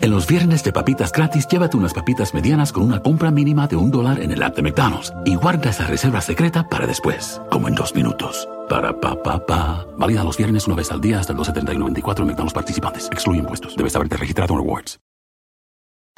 En los viernes de papitas gratis, llévate unas papitas medianas con una compra mínima de un dólar en el app de McDonald's y guarda esa reserva secreta para después, como en dos minutos. Para pa pa pa. Válida los viernes una vez al día hasta el 12.30 y 94 en McDonald's participantes. Excluye impuestos. Debes haberte registrado en Rewards.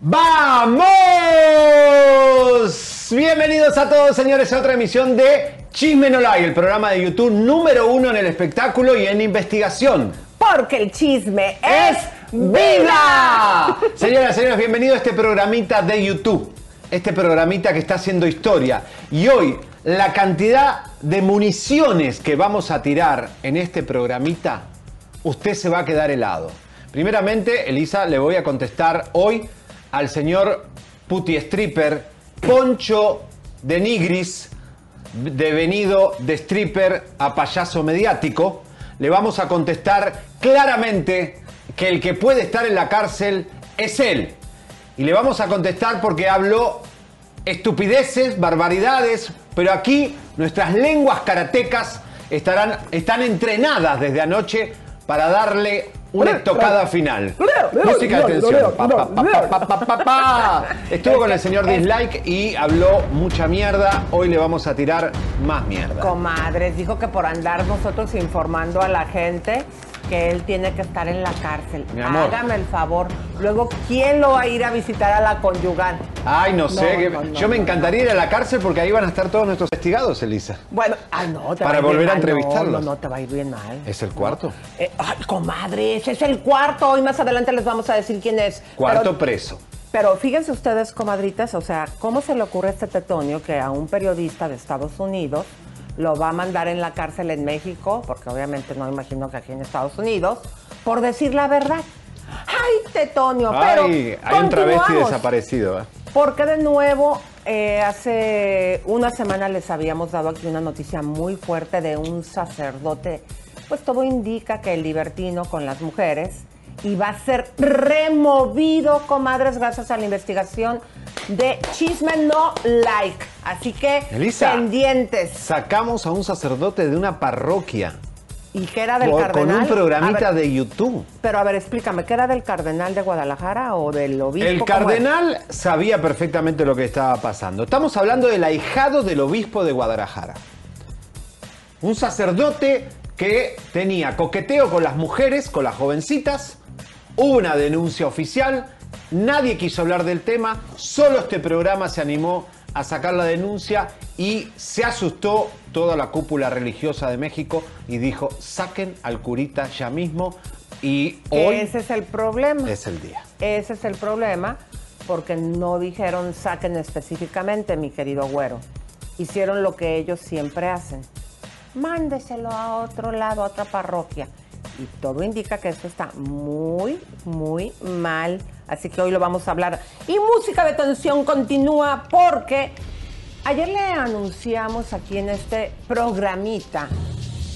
¡Vamos! Bienvenidos a todos, señores, a otra emisión de Chisme No Like, el programa de YouTube número uno en el espectáculo y en investigación. Porque el chisme es ¡Vida! Señoras señores, bienvenidos a este programita de YouTube. Este programita que está haciendo historia. Y hoy, la cantidad de municiones que vamos a tirar en este programita, usted se va a quedar helado. Primeramente, Elisa, le voy a contestar hoy al señor Puti Stripper, Poncho de Nigris, devenido de stripper a payaso mediático. Le vamos a contestar claramente que el que puede estar en la cárcel es él. Y le vamos a contestar porque habló estupideces, barbaridades, pero aquí nuestras lenguas karatecas estarán, están entrenadas desde anoche para darle una estocada final. Música de tensión. Estuvo con el señor Dislike y habló mucha mierda. Hoy le vamos a tirar más mierda. Comadres, dijo que por andar nosotros informando a la gente que él tiene que estar en la cárcel. Mi amor. Hágame el favor. Luego, ¿quién lo va a ir a visitar a la conyugal? Ay, no sé. No, no, yo me encantaría ir a la cárcel porque ahí van a estar todos nuestros investigados, Elisa. Bueno, ay, no, te Para va a volver a entrevistarlos. No, no, no, te va a ir bien mal. ¿Es el cuarto? Eh, ay, comadres, es el cuarto. Hoy más adelante les vamos a decir quién es. Cuarto Pero- preso. Pero fíjense ustedes, comadritas, o sea, ¿cómo se le ocurre a este tetonio que a un periodista de Estados Unidos lo va a mandar en la cárcel en México? Porque obviamente no imagino que aquí en Estados Unidos, por decir la verdad. ¡Ay, tetonio! Pero Ay, hay un travesti desaparecido. ¿eh? Porque de nuevo, eh, hace una semana les habíamos dado aquí una noticia muy fuerte de un sacerdote. Pues todo indica que el libertino con las mujeres iba a ser removido, comadres, gracias a la investigación de Chisme No Like. Así que Elisa. pendientes. Sacamos a un sacerdote de una parroquia ¿Y qué era del por- cardenal? con un programita ver, de YouTube. Pero a ver, explícame, ¿qué era del cardenal de Guadalajara o del obispo? El cardenal sabía perfectamente lo que estaba pasando. Estamos hablando del ahijado del obispo de Guadalajara. Un sacerdote que tenía coqueteo con las mujeres, con las jovencitas. Una denuncia oficial. Nadie quiso hablar del tema. Solo este programa se animó a sacar la denuncia y se asustó toda la cúpula religiosa de México y dijo, saquen al curita ya mismo. Y hoy ese es el problema. es el día. Ese es el problema, porque no dijeron saquen específicamente, mi querido güero. Hicieron lo que ellos siempre hacen. Mándeselo a otro lado, a otra parroquia. Y todo indica que esto está muy, muy mal. Así que hoy lo vamos a hablar. Y música de tensión continúa porque ayer le anunciamos aquí en este programita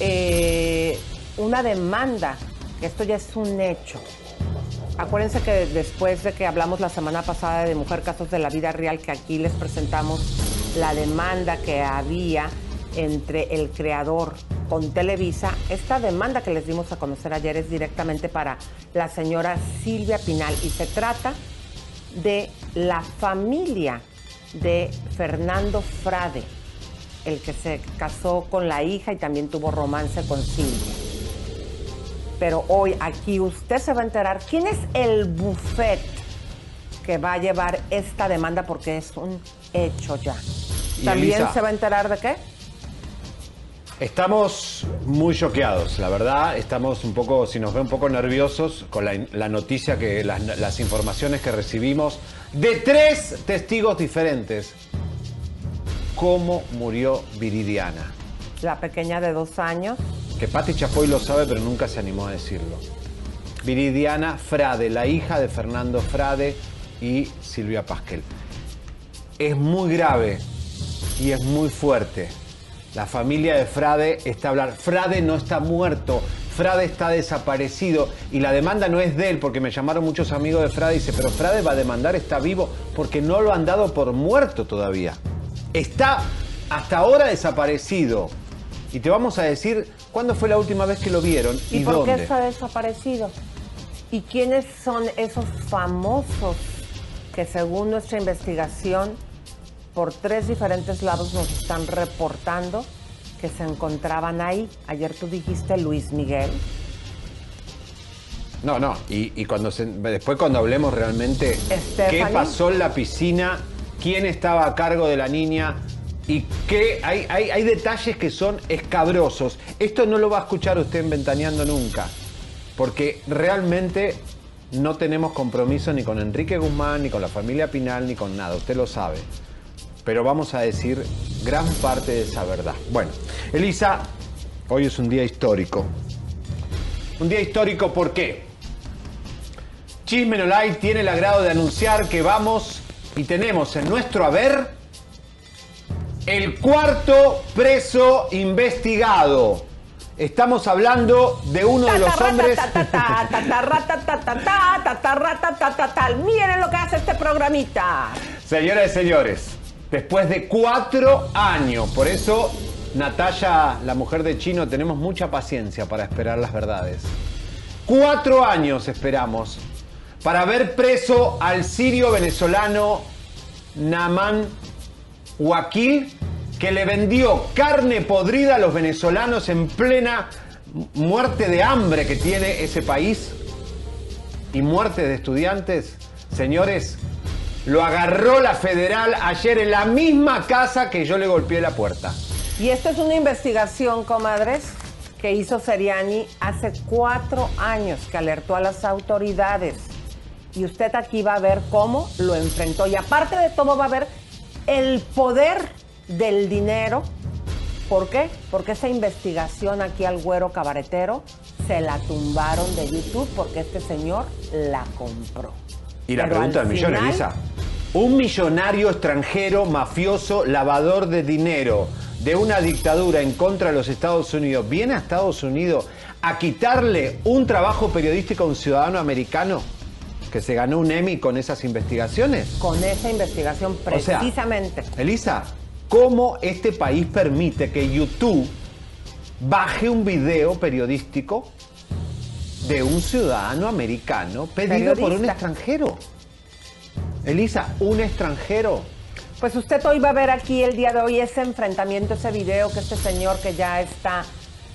eh, una demanda, esto ya es un hecho. Acuérdense que después de que hablamos la semana pasada de Mujer Casos de la Vida Real, que aquí les presentamos la demanda que había entre el creador con Televisa, esta demanda que les dimos a conocer ayer es directamente para la señora Silvia Pinal y se trata de la familia de Fernando Frade, el que se casó con la hija y también tuvo romance con Silvia pero hoy aquí usted se va a enterar quién es el buffet que va a llevar esta demanda porque es un hecho ya. También Elisa. se va a enterar de qué? Estamos muy choqueados, la verdad. Estamos un poco, si nos ve un poco nerviosos con la, la noticia que las, las informaciones que recibimos de tres testigos diferentes. ¿Cómo murió Viridiana? La pequeña de dos años. Que Patti Chapoy lo sabe, pero nunca se animó a decirlo. Viridiana Frade, la hija de Fernando Frade y Silvia Pasquel. Es muy grave y es muy fuerte. La familia de Frade está hablando. Frade no está muerto, Frade está desaparecido y la demanda no es de él, porque me llamaron muchos amigos de Frade y dice, pero Frade va a demandar, está vivo, porque no lo han dado por muerto todavía. Está hasta ahora desaparecido. Y te vamos a decir cuándo fue la última vez que lo vieron y, ¿Y por dónde. qué está desaparecido? ¿Y quiénes son esos famosos que según nuestra investigación por tres diferentes lados nos están reportando que se encontraban ahí? Ayer tú dijiste Luis Miguel. No, no, y, y cuando se- después cuando hablemos realmente qué pasó en la piscina, quién estaba a cargo de la niña y qué hay, hay, hay detalles que son escabrosos. Esto no lo va a escuchar usted en Ventaneando nunca, porque realmente no tenemos compromiso ni con Enrique Guzmán, ni con la familia Pinal, ni con nada, usted lo sabe. Pero vamos a decir gran parte de esa verdad. Bueno, Elisa, hoy es un día histórico. Un día histórico, ¿por qué? Chisme No tiene el agrado de anunciar que vamos y tenemos en nuestro haber el cuarto preso investigado. Estamos hablando de uno de los hombres. Miren lo que hace este programita. Señoras y señores, después de cuatro años, por eso Natalia, la mujer de Chino, tenemos mucha paciencia para esperar las verdades. Cuatro años esperamos para ver preso al sirio venezolano Naman Wakil, que le vendió carne podrida a los venezolanos en plena muerte de hambre que tiene ese país y muerte de estudiantes. Señores, lo agarró la federal ayer en la misma casa que yo le golpeé la puerta. Y esto es una investigación, comadres, que hizo Seriani hace cuatro años, que alertó a las autoridades. Y usted aquí va a ver cómo lo enfrentó. Y aparte de todo, va a ver el poder del dinero. ¿Por qué? Porque esa investigación aquí al güero cabaretero se la tumbaron de YouTube porque este señor la compró. Y la Pero pregunta del millón, final, Elisa. Un millonario extranjero, mafioso, lavador de dinero de una dictadura en contra de los Estados Unidos, viene a Estados Unidos a quitarle un trabajo periodístico a un ciudadano americano que se ganó un Emmy con esas investigaciones. Con esa investigación O sea, precisamente. Elisa, ¿cómo este país permite que YouTube baje un video periodístico de un ciudadano americano pedido por un extranjero? Elisa, un extranjero. Pues usted hoy va a ver aquí el día de hoy ese enfrentamiento, ese video que este señor que ya está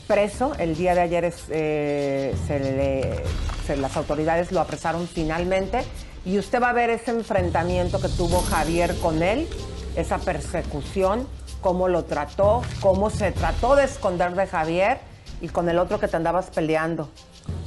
preso, el día de ayer es, eh, se le- se- las autoridades lo apresaron finalmente y usted va a ver ese enfrentamiento que tuvo Javier con él, esa persecución, cómo lo trató, cómo se trató de esconder de Javier y con el otro que te andabas peleando.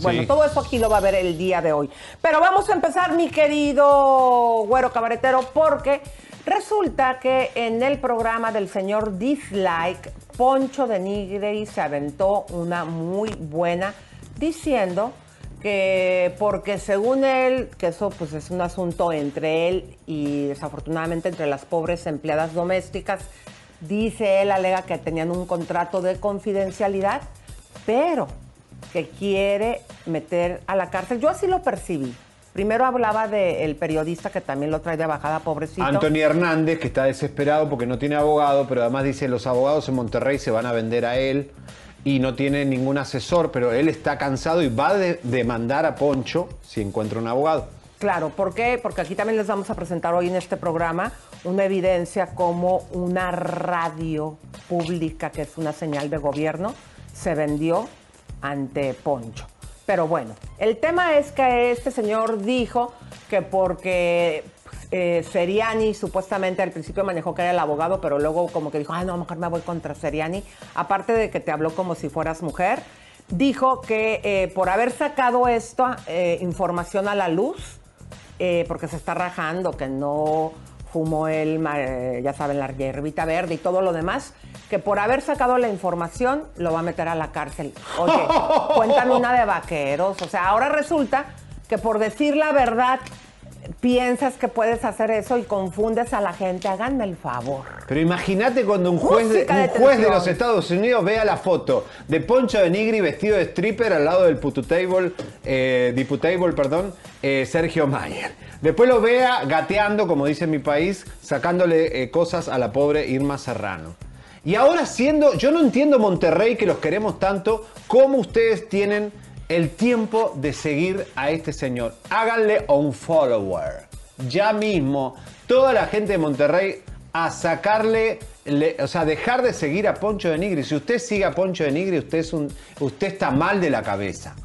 Bueno, Sí. todo eso aquí lo va a ver el día de hoy. Pero vamos a empezar, mi querido güero cabaretero, porque resulta que en el programa del señor Dislike, Poncho de Nigri se aventó una muy buena diciendo que porque según él, que eso pues es un asunto entre él y desafortunadamente entre las pobres empleadas domésticas, dice él, alega que tenían un contrato de confidencialidad, pero que quiere meter a la cárcel. Yo así lo percibí. Primero hablaba del periodista que también lo trae de bajada, pobrecito. Anthony Hernández, que está desesperado porque no tiene abogado, pero además dice los abogados en Monterrey se van a vender a él y no tiene ningún asesor, pero él está cansado y va a de- demandar a Poncho si encuentra un abogado. Claro, ¿por qué? Porque aquí también les vamos a presentar hoy en este programa una evidencia como una radio pública, que es una señal de gobierno, se vendió ante Poncho. Pero bueno, el tema es que este señor dijo que porque eh, Seriani supuestamente al principio manejó que era el abogado, pero luego como que dijo, ay no, mejor me voy contra Seriani. Aparte de que te habló como si fueras mujer, dijo que eh, por haber sacado esta eh, información a la luz, eh, porque se está rajando, que no fumó él, ma- eh, ya saben, la hierbita verde y todo lo demás, que por haber sacado la información lo va a meter a la cárcel. Oye, cuéntame una de vaqueros. O sea, ahora resulta que por decir la verdad piensas que puedes hacer eso y confundes a la gente. Háganme el favor. Pero imagínate cuando un juez, de, un juez de los Estados Unidos vea la foto de Poncho de Nigri vestido de stripper al lado del pututable, eh, diputable, perdón, eh, Sergio Mayer. Después lo vea gateando, como dice mi país, sacándole eh, cosas a la pobre Irma Serrano. Y ahora siendo, yo no entiendo Monterrey que los queremos tanto, cómo ustedes tienen el tiempo de seguir a este señor. Háganle un follower. Ya mismo, toda la gente de Monterrey a sacarle, le- o sea, dejar de seguir a Poncho de Nigri. Si usted sigue a Poncho de Nigri, usted, es un, usted está mal de la cabeza.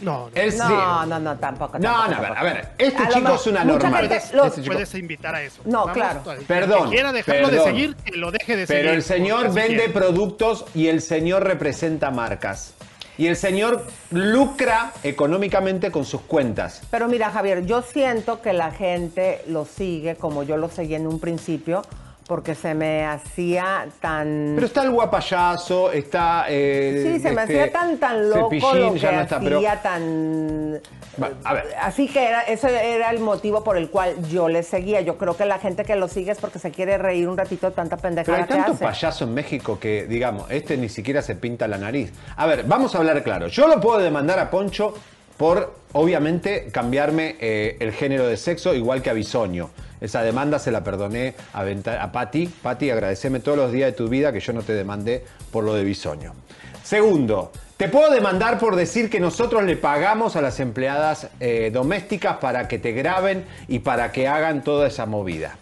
No, no. Él sí- No, no, no, tampoco. No, tampoco, no, a ver, a ver, este A chico es una normal. gente Puedes, lo- Este chico- puedes invitar a eso. No, claro. el Perdón, Que quiera dejarlo de perdón. seguir, que lo deje de seguir. Pero el señor vende productos y el señor representa marcas. Y el señor lucra económicamente con sus cuentas. Pero mira, Javier, yo siento que la gente lo sigue como yo lo seguí en un principio, porque se me hacía tan... Pero está el guapayazo, está. eh, sí, se me este, hacía tan, tan loco Cepillín, lo que ya no está, hacía pero- tan... Bueno, a ver. Así que era, eso era el motivo por el cual yo le seguía. Yo creo que la gente que lo sigue es porque se quiere reír un ratito de tanta Pero pendejada hay que tanto hace. payaso en México que, digamos, este ni siquiera se pinta la nariz. A ver, vamos a hablar claro. Yo lo puedo demandar a Poncho por, obviamente, cambiarme eh, el género de sexo, igual que a Bisoño. Esa demanda se la perdoné a, Venta- a Patti. Agradeceme todos los días de tu vida que yo no te demandé por lo de Bisoño. Segundo, te puedo demandar por decir que nosotros le pagamos a las empleadas eh, domésticas para que te graben y para que hagan toda esa movida.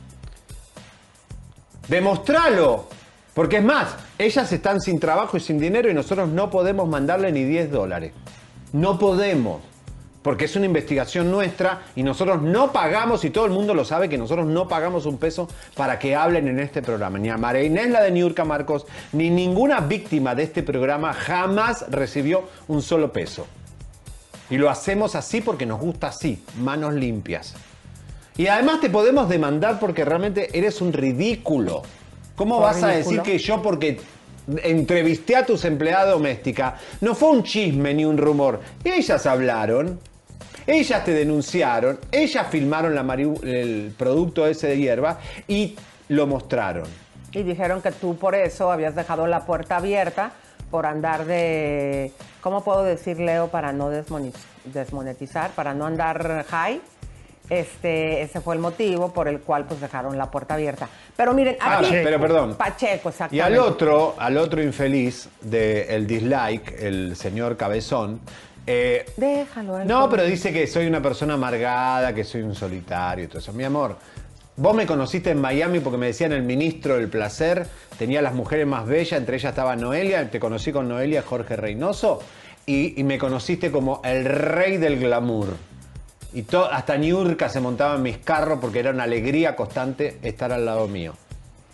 Demostralo. Porque es más, ellas están sin trabajo y sin dinero y nosotros no podemos mandarle ni 10 dólares. No podemos. Porque es una investigación nuestra y nosotros no pagamos, y todo el mundo lo sabe, que nosotros no pagamos un peso para que hablen en este programa. Ni a María Inés, la de Niurka Marcos, ni ninguna víctima de este programa jamás recibió un solo peso. Y lo hacemos así porque nos gusta así, manos limpias. Y además te podemos demandar porque realmente eres un ridículo. ¿Cómo ¿Por vas a decir que yo porque entrevisté a tus empleadas domésticas no fue un chisme ni un rumor? Ellas hablaron, ellas te denunciaron, ellas filmaron la el producto ese de hierba y lo mostraron. Y dijeron que tú por eso habías dejado la puerta abierta por andar de, ¿cómo puedo decir, Leo, para no desmonetizar, para no andar high? Este, ese fue el motivo por el cual pues dejaron la puerta abierta. Pero miren, Ah, aquí... pero perdón. Pacheco, Y exactamente. al otro, al otro infeliz del dislike, el señor Cabezón, eh, Déjalo. No, pero dice que soy una persona amargada, que soy un solitario y todo eso. Mi amor, vos me conociste en Miami porque me decían el ministro del placer, tenía las mujeres más bellas, entre ellas estaba Noelia, te conocí con Noelia Jorge Reynoso y, y me conociste como el rey del glamour. Y hasta Niurka se montaba en mis carros porque era una alegría constante estar al lado mío.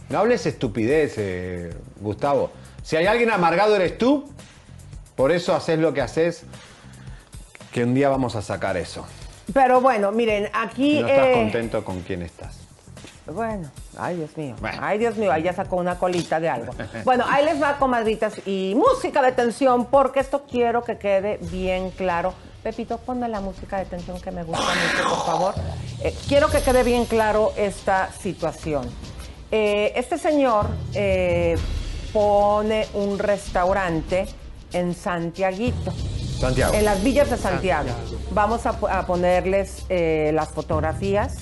No hables estupidez, eh, Gustavo. Si hay alguien amargado eres tú, por eso haces lo que haces, que un día vamos a sacar eso. Pero bueno, miren, aquí... Si no estás eh, contento con quién estás. Bueno, ay Dios mío. Bueno. Ay Dios mío, ahí ya sacó una colita de algo. Bueno, ahí les va, comadritas, y música de tensión, porque esto quiero que quede bien claro. Pepito, ponme la música de tensión que me gusta mucho, por favor. Eh, quiero que quede bien claro esta situación. Eh, este señor eh, pone un restaurante en Santiaguito. Santiago. En las villas de Santiago. Vamos a, a ponerles las fotografías.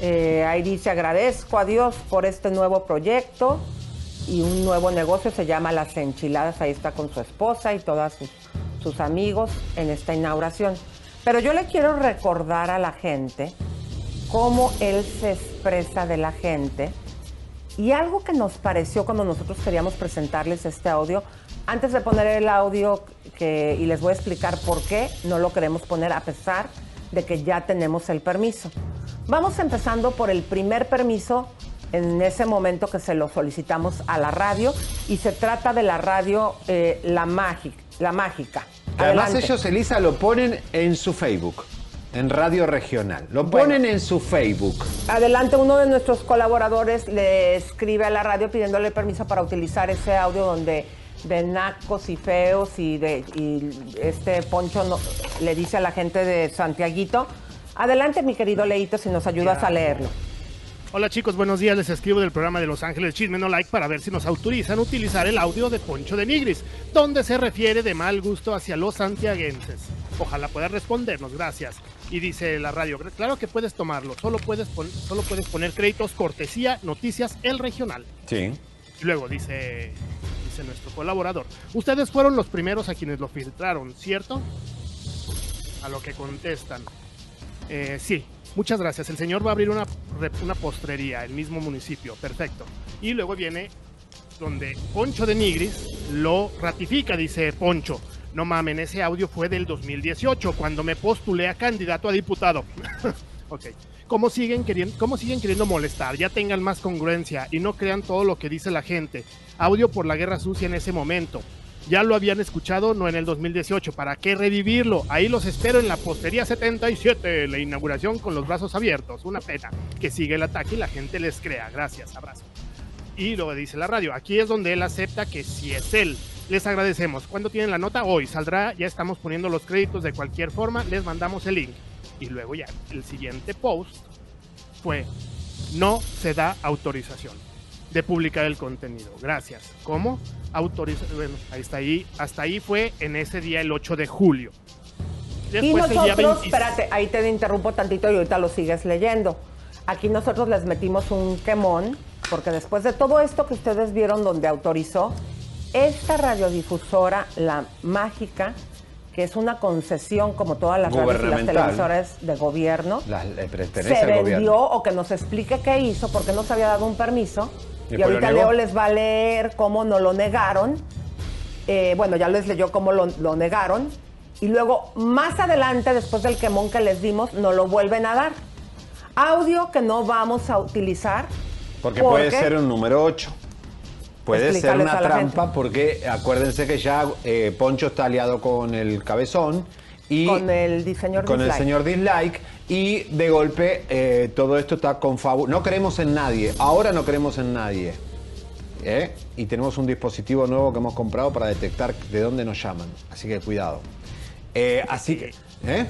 Ahí dice, agradezco a Dios por este nuevo proyecto y un nuevo negocio, se llama Las Enchiladas, ahí está con su esposa y todos sus, amigos en esta inauguración. Pero yo le quiero recordar a la gente cómo él se expresa de la gente y algo que nos pareció cuando nosotros queríamos presentarles este audio, antes de poner el audio y les voy a explicar por qué no lo queremos poner a pesar de que ya tenemos el permiso. Vamos empezando por el primer permiso en ese momento que se lo solicitamos a la radio y se trata de la radio eh, La, Mágica, la Mágica. Además ellos, Elisa, lo ponen en su Facebook, en Radio Regional. Lo Bueno. ponen en su Facebook. Adelante, uno de nuestros colaboradores le escribe a la radio pidiéndole permiso para utilizar ese audio donde de nacos y feos y, de, y este Poncho no- le dice a la gente de Santiaguito. Adelante, mi querido Leito, si nos ayudas a leerlo. Hola chicos, buenos días. Les escribo del programa de Los Ángeles Chisme No Like para ver si nos autorizan utilizar el audio de Poncho de Nigris, donde se refiere de mal gusto hacia los santiaguenses. Ojalá puedas respondernos, gracias. Y dice la radio, claro que puedes tomarlo, solo puedes, pon- solo puedes poner créditos, cortesía, noticias, el regional. Sí. Y luego dice, dice nuestro colaborador, ustedes fueron los primeros a quienes lo filtraron, ¿cierto? A lo que contestan, "Eh, sí, muchas gracias. El señor va a abrir una, una postrería, el mismo municipio, perfecto. Y luego viene donde Poncho de Nigris lo ratifica, dice Poncho. No mamen, ese audio fue del 2018, cuando me postulé a candidato a diputado. ok. ¿Cómo siguen, queriendo, ¿Cómo siguen queriendo molestar? Ya tengan más congruencia y no crean todo lo que dice la gente. Audio por la guerra sucia en ese momento. Ya lo habían escuchado, no en el 2018. ¿Para qué revivirlo? Ahí los espero en la postería 77, la inauguración con los brazos abiertos. Una pena que siga el ataque y la gente les crea. Gracias, abrazo. Y luego dice la radio, aquí es donde él acepta que si es él. Les agradecemos. ¿Cuándo tienen la nota? Hoy saldrá, ya estamos poniendo los créditos de cualquier forma, les mandamos el link. Y luego ya, el siguiente post fue, no se da autorización de publicar el contenido. Gracias. ¿Cómo? Autoriza bueno, ahí está ahí. Hasta ahí fue en ese día el 8 de julio. Y Después nosotros, 20 espérate, ahí te interrumpo tantito y ahorita lo sigues leyendo. Aquí nosotros les metimos un quemón, porque después de todo esto que ustedes vieron donde autorizó, esta radiodifusora, la mágica, que es una concesión como todas las radios y las televisoras de gobierno, Las- le pertenece se al vendió gobierno. o que nos explique qué hizo, porque no se había dado un permiso. Y ahorita. Leo les va a leer cómo no lo negaron. Eh, bueno, ya les leyó cómo lo, lo negaron. Y luego, más adelante, después del quemón que les dimos, nos lo vuelven a dar. Audio que no vamos a utilizar. Porque puede ser un número 8. Puede ser una trampa gente. porque acuérdense que ya eh, Poncho está aliado con el cabezón y Con el con el señor dislike y de golpe eh, todo esto está confabulado. No creemos en nadie, ahora no creemos en nadie. ¿eh? Y tenemos un dispositivo nuevo que hemos comprado para detectar de dónde nos llaman. Así que cuidado. Eh, así que... ¿eh?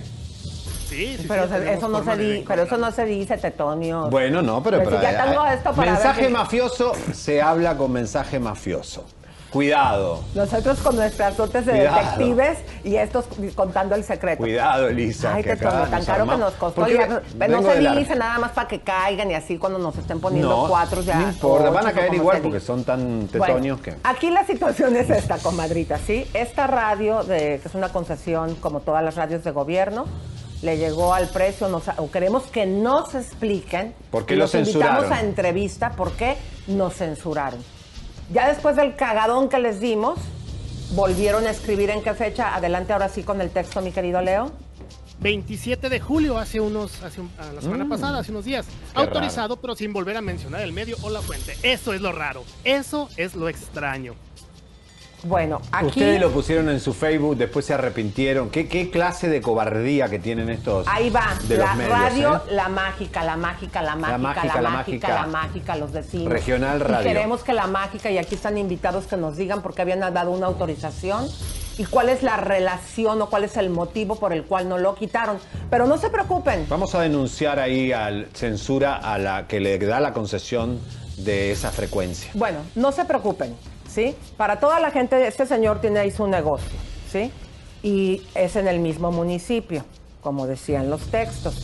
Sí, sí, Pero sí, se- eso no se di- pero eso no se dice, Tetonio. Bueno, no, pero... Pero si ya tengo esto para mensaje ver que- mafioso se habla con mensaje mafioso. Cuidado. Nosotros con nuestras dotes de Cuidado. detectives y estos contando el secreto. Cuidado, Elisa. Ay, que acá tan caro que nos costó. Ya- pero no se dice nada más para que caigan y así cuando nos estén poniendo No, cuatro ya. no importa, van a caer igual porque son tan Bueno, tetonios que... Aquí la situación es esta, comadrita, ¿sí? Esta radio, de, que es una concesión como todas las radios de gobierno, le llegó al precio, nos- o queremos que nos expliquen. ¿Por qué lo los invitamos censuraron? a entrevista, ¿por qué nos censuraron? Ya después del cagadón que les dimos, volvieron a escribir en qué fecha. Adelante ahora sí con el texto, mi querido Leo. 27 de julio, hace unos, hace un- a la semana pasada, hace unos días. Mm. Qué Autorizado, pero sin volver a mencionar el medio o la fuente. Eso es lo raro. Eso es lo extraño. Bueno, aquí... Ustedes lo pusieron en su Facebook, después se arrepintieron. ¿Qué, qué clase de cobardía que tienen estos Ahí va, de la los medios, radio, eh? la mágica, la mágica, la mágica, la mágica, mágica, la la mágica. los decimos. Regional Y Radio. queremos que la mágica, y aquí están invitados que nos digan por qué habían dado una autorización y cuál es la relación o cuál es el motivo por el cual no lo quitaron. Pero no se preocupen, Vamos a denunciar ahí al censura a la que le da la concesión de esa frecuencia. Bueno, no se preocupen, ¿sí? Para toda la gente, este señor tiene ahí su negocio, ¿sí? Y es en el mismo municipio, como decían los textos.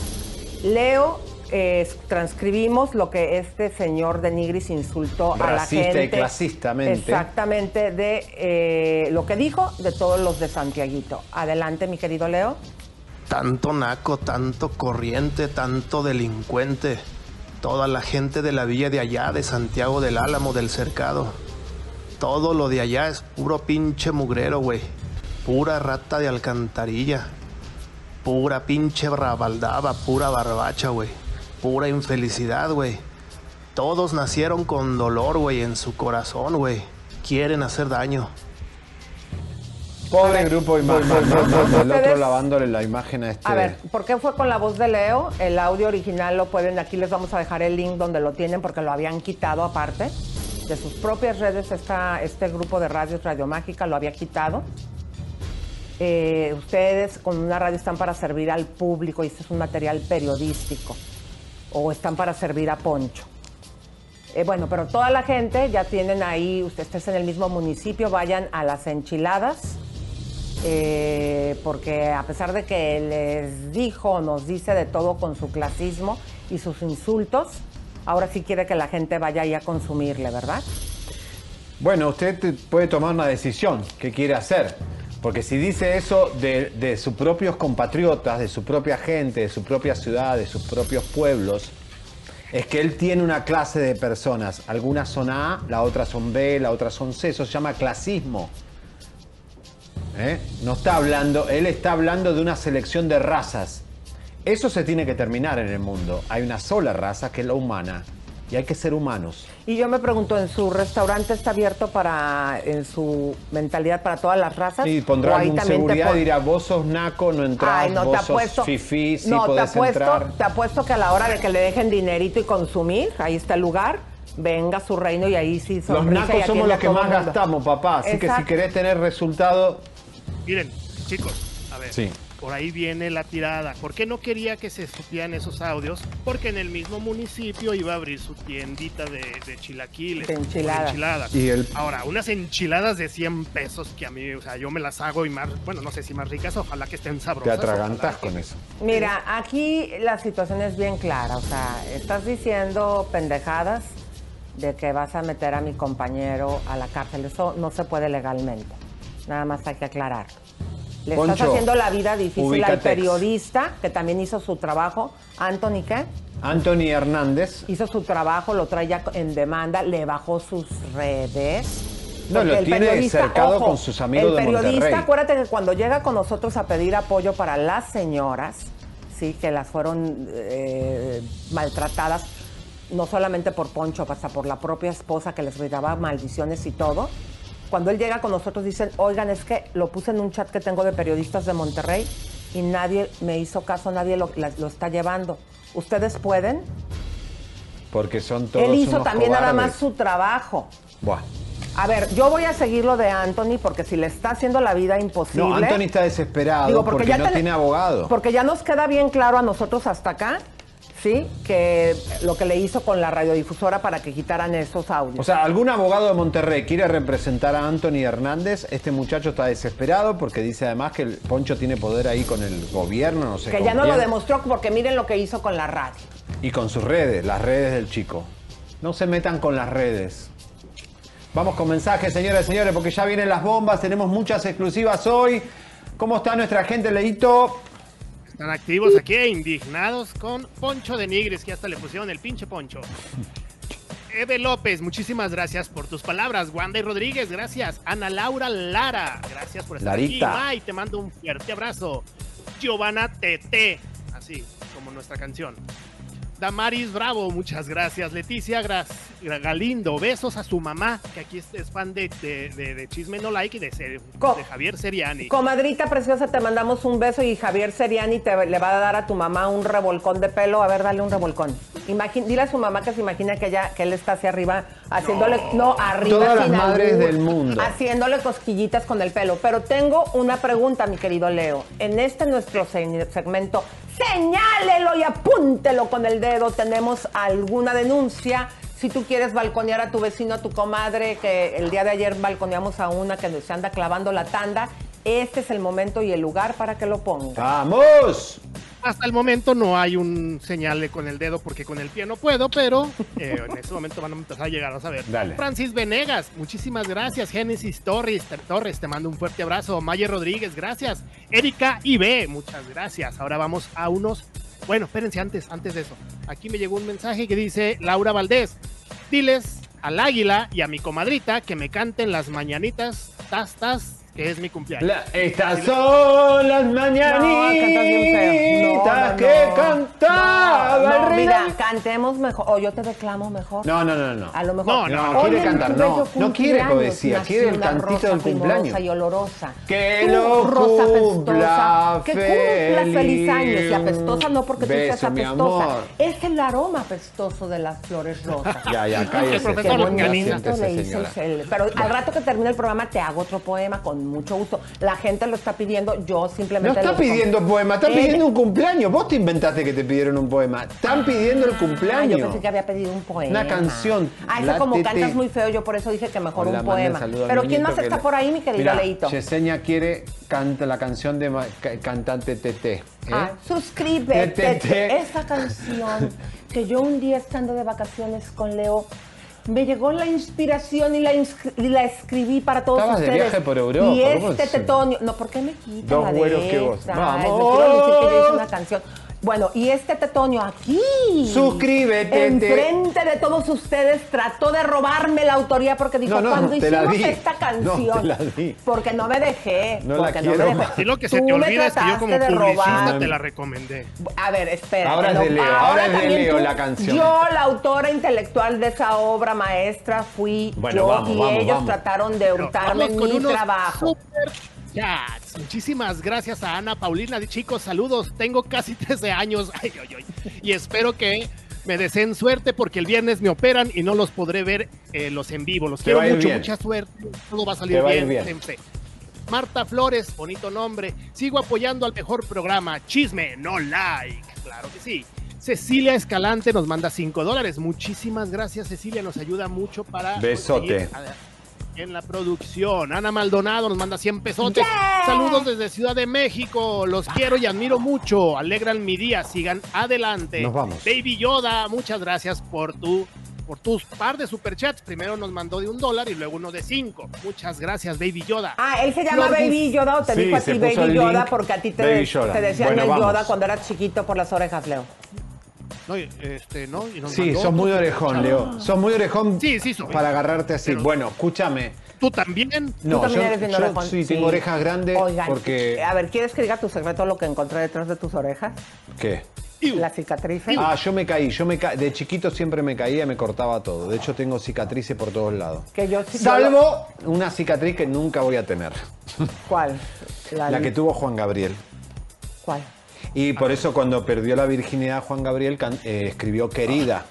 Leo, eh, transcribimos lo que este señor de Nigris insultó a la Racista y gente. clasistamente. Exactamente, de eh, lo que dijo de todos los de Santiaguito. Adelante, mi querido Leo. Tanto naco, tanto corriente, tanto delincuente. Toda la gente de la villa de allá, de Santiago del Álamo, del Cercado. Todo lo de allá es puro pinche mugrero, güey. Pura rata de alcantarilla. Pura pinche rabaldaba, pura barbacha, güey. pura infelicidad, güey. Todos nacieron con dolor, güey, en su corazón, güey. Quieren hacer daño. Pobre grupo imagen. El otro lavándole la imagen a este. A ver, ¿por qué fue con la voz de Leo? El audio original lo pueden, aquí les vamos a dejar el link donde lo tienen porque lo habían quitado aparte. De sus propias redes este grupo de radios Radio Mágica lo había quitado. Eh, ustedes con una radio están para servir al público y este es un material periodístico. O están para servir a Poncho. Eh, bueno, pero toda la gente ya tienen ahí, ustedes en el mismo municipio, vayan a las enchiladas eh, porque a pesar de que les dijo, nos dice de todo con su clasismo y sus insultos, ahora sí quiere que la gente vaya ahí a consumirle, ¿verdad? Bueno, usted te- puede tomar una decisión. ¿Qué quiere hacer? Porque si dice eso de, de sus propios compatriotas, de su propia gente, de su propia ciudad, de sus propios pueblos, es que él tiene una clase de personas. Algunas son A, la otra son B, la otra son C. Eso se llama clasismo. ¿Eh? No está hablando, él está hablando de una selección de razas. Eso se tiene que terminar en el mundo. Hay una sola raza que es la humana. Y hay que ser humanos. Y yo me pregunto, ¿en su restaurante está abierto para, en su mentalidad, para todas las razas? ¿O pondrá ahí algún también te seguridad pon- y dirá, vos sos naco, no entrás, Ay, no, te vos sos apuesto. fifí, sí no, te podés apuesto, entrar. te apuesto que a la hora de que le dejen dinerito y consumir, ahí está el lugar, venga su reino y ahí sí Los sonrisa y nacos somos los que más gastamos, papá. Así que si querés tener resultado, Miren, chicos, a ver. Sí. Por ahí viene la tirada. ¿Por qué no quería que se supieran esos audios? Porque en el mismo municipio iba a abrir su tiendita de, de chilaquiles. De enchiladas. Y el- Ahora, unas enchiladas de 100 pesos que a mí, o sea, yo me las hago y más, bueno, no sé si más ricas, ojalá que estén te sabrosas. atragantás ojalá con que- eso. Mira, aquí la situación es bien clara. O sea, estás diciendo pendejadas de que vas a meter a mi compañero a la cárcel. Eso no se puede legalmente. Nada más hay que aclarar. Le estás Poncho, haciendo la vida difícil al ubícatex. periodista, que también hizo su trabajo. Anthony, ¿qué? Anthony Hernández. Hizo su trabajo, lo trae ya en demanda, le bajó sus redes. No, lo el tiene periodista, cercado ojo, con sus amigos de El periodista, Monterrey. acuérdate que cuando llega con nosotros a pedir apoyo para las señoras, sí, que las fueron eh, maltratadas, no solamente por Poncho, hasta por la propia esposa que les gritaba maldiciones y todo. Cuando él llega con nosotros dicen, oigan, es que lo puse en un chat que tengo de periodistas de Monterrey y nadie me hizo caso, nadie lo, la- lo está llevando. ¿Ustedes pueden? Porque son todos Él hizo unos también nada cobardes. más su trabajo. Buah. A ver, yo voy a seguir lo de Anthony porque si le está haciendo la vida imposible. No, Anthony está desesperado Digo, porque, ya no te- tiene abogado. Porque ya nos queda bien claro a nosotros hasta acá, ¿sí? Que lo que le hizo con la radiodifusora para que quitaran esos audios. O sea, algún abogado de Monterrey quiere representar a Anthony Hernández. Este muchacho está desesperado porque dice además que el Poncho tiene poder ahí con el gobierno, no sé que ya no lo demostró porque miren lo que hizo con la radio. Y con sus redes, las redes del chico. No se metan con las redes. Vamos con mensajes, señoras y señores, porque ya vienen las bombas. Tenemos muchas exclusivas hoy. ¿Cómo está nuestra gente, Leito? Están activos aquí e indignados con Poncho de Nigris, que hasta le pusieron el pinche Poncho. Eve López, muchísimas gracias por tus palabras. Wanda y Rodríguez, gracias. Ana Laura Lara, gracias por estar Larita. aquí. May, te mando un fuerte abrazo. Giovanna Tete, así como nuestra canción. Damaris Bravo, muchas gracias. Leticia Gras- Galindo, besos a su mamá, que aquí es, es fan de, de, de- de Chisme No Like y de, Javier Seriani. Comadrita preciosa, te mandamos un beso y Javier Seriani te, le va a dar a tu mamá un revolcón de pelo. A ver, dale un revolcón. Imagin- dile a su mamá que se imagina que, ella, que él está hacia arriba haciéndole... No, arriba Todas las madres albur, del mundo. Haciéndole cosquillitas con el pelo. Pero tengo una pregunta, mi querido Leo. En este nuestro se- segmento, señálelo y apúntelo con el dedo. Tenemos alguna denuncia. Si tú quieres balconear a tu vecino, a tu comadre, que el día de ayer balconeamos a una que se anda clavando la tanda, este es el momento y el lugar para que lo ponga. ¡Vamos! Hasta el momento no hay un señale con el dedo porque con el pie no puedo, pero eh, en este momento van a empezar a llegar, vas a ver. Dale. Francis Venegas, muchísimas gracias. Génesis Torres, te- Torres, te mando un fuerte abrazo. Mayer Rodríguez, gracias. Erika IB, muchas gracias. Ahora vamos a unos. Bueno, espérense antes, antes de eso. Aquí me llegó un mensaje que dice Laura Valdés. Diles al águila y a mi comadrita que me canten las mañanitas, tas, tas, que es mi cumpleaños. La- estas son las mañanitas no, que no. cantaba No, el no, Mira, cantemos mejor, o yo te declamo mejor. No, no, no, no. A lo mejor. No, no, quiere cantar, no. No quiere poesía, quiere el cantito del cumpleaños. primorosa y olorosa. Que Tú, lo rosa apestosa, que cumpla feliz años. Y apestosa no porque tú seas apestosa. amor. Es el aroma apestoso de las flores rosas. Ya, ya, cállese. Pero al rato que termine el programa te hago otro poema con mucho gusto. La gente lo está pidiendo, yo No simplemente... está lo- pidiendo poema, está Eh, pidiendo un cumpleaños. Vos te inventaste que te pidieron un poema. Están pidiendo el Ah, cumpleaños. yo pensé que había pedido un poema. Una canción. Ah, eso como tete. cantas muy feo, yo por eso dije que mejor Hola, un poema. Pero ¿quién más está le- por ahí, mi querido Leito? Yesenia quiere canta la canción de cantante TT. ¿eh? Ah, suscríbete. Te, te, te. Esa canción que yo un día estando de vacaciones con Leo me llegó la inspiración y la, y la escribí para todos Estabas de ustedes. viaje por Europa, Y ¿cómo este es? tetonio, no, ¿por qué me quitan Dos la de güeros que vos. ¡Vamos! Me quiero decir que yo hice una canción. Bueno, y este tetonio aquí. Suscríbete, te- Enfrente de todos ustedes trató de robarme la autoría porque dijo, No, no, cuando hicimos di. esta No, canción. te la di. Porque no me dejé. No la porque quiero no me dejé. Y lo que se Tú te olvida es que yo como publicista robar. te la recomendé. A ver, espera. Ahora es de Leo, ahora es de Leo la canción. Yo, la autora intelectual de esa obra maestra, fui Bueno, yo vamos, y vamos, ellos vamos. trataron de hurtarme mi trabajo. super chats. Muchísimas gracias a Ana Paulina. Chicos, saludos. Tengo casi 13 años. Ay, ay, ay. Y espero que me deseen suerte porque el viernes me operan y no los podré ver eh, los en vivo. Los Te quiero mucho, bien. mucha suerte. Todo va a salir va bien. bien. Marta Flores, bonito nombre. Sigo apoyando al mejor programa. Chisme, no like. Claro que sí. Cecilia Escalante nos manda 5 dólares. Muchísimas gracias, Cecilia. Nos ayuda mucho para. Besote. conseguir- En la producción. Ana Maldonado nos manda 100 pesotes. Saludos desde Ciudad de México. Los quiero y admiro mucho. Alegran mi día. Sigan adelante. Nos vamos. Baby Yoda, muchas gracias por tu. Por tus par de superchats. Primero nos mandó de un dólar y luego uno de cinco. Muchas gracias, Baby Yoda. Ah, él se llama Flor Baby Yoda o te Sí, dijo a ti Baby Yoda porque a ti te, te decían Bueno, el. Yoda cuando eras chiquito por las orejas, Leo. No, este, ¿no? Y nos Sí, mandó sos muy orejón. Leo. Sos muy orejón Sí, sí soy. para agarrarte así. Pero- Bueno, escúchame. Tú también. No, Tú también yo, eres bien yo orejón. sí, tengo orejas grandes Oigan, porque... A ver, ¿quieres que diga tu secreto lo que encontré detrás de tus orejas? ¿Qué? La cicatrices. Ah, yo me caí, yo me ca- de chiquito siempre me caía y me cortaba todo. De hecho tengo cicatrices por todos lados. Que yo Salvo una cicatriz que nunca voy a tener. ¿Cuál? La que tuvo Juan Gabriel. ¿Cuál? Y por eso cuando perdió la virginidad Juan Gabriel eh, escribió querida.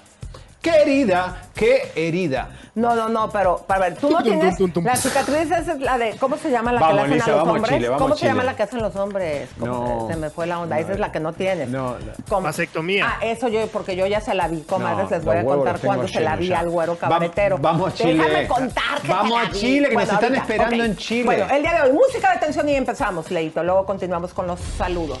Querida, qué herida. No, no, no, pero para ver, tú no tienes. tum, tum, tum. La cicatriz esa es la de. ¿Cómo se llama la Vamos, que le hacen Lisa, a los hombres? Chile, vamos ¿Cómo se llama la que hacen los hombres? ¿Cómo No. se, se me fue la onda. Esa es la que no tienes. No, la- ¿Cómo? Vasectomía. Ah, eso yo, porque yo ya se la vi, comadres, No, les voy a contar cuando se la vi ya. al güero Va- cabretero. vamos a Chile. Déjame contar que Vamos a. Chile, que nos están ahorita, esperando en Chile. Bueno, el día de hoy, música de tensión y empezamos, Leito. Luego continuamos con los saludos.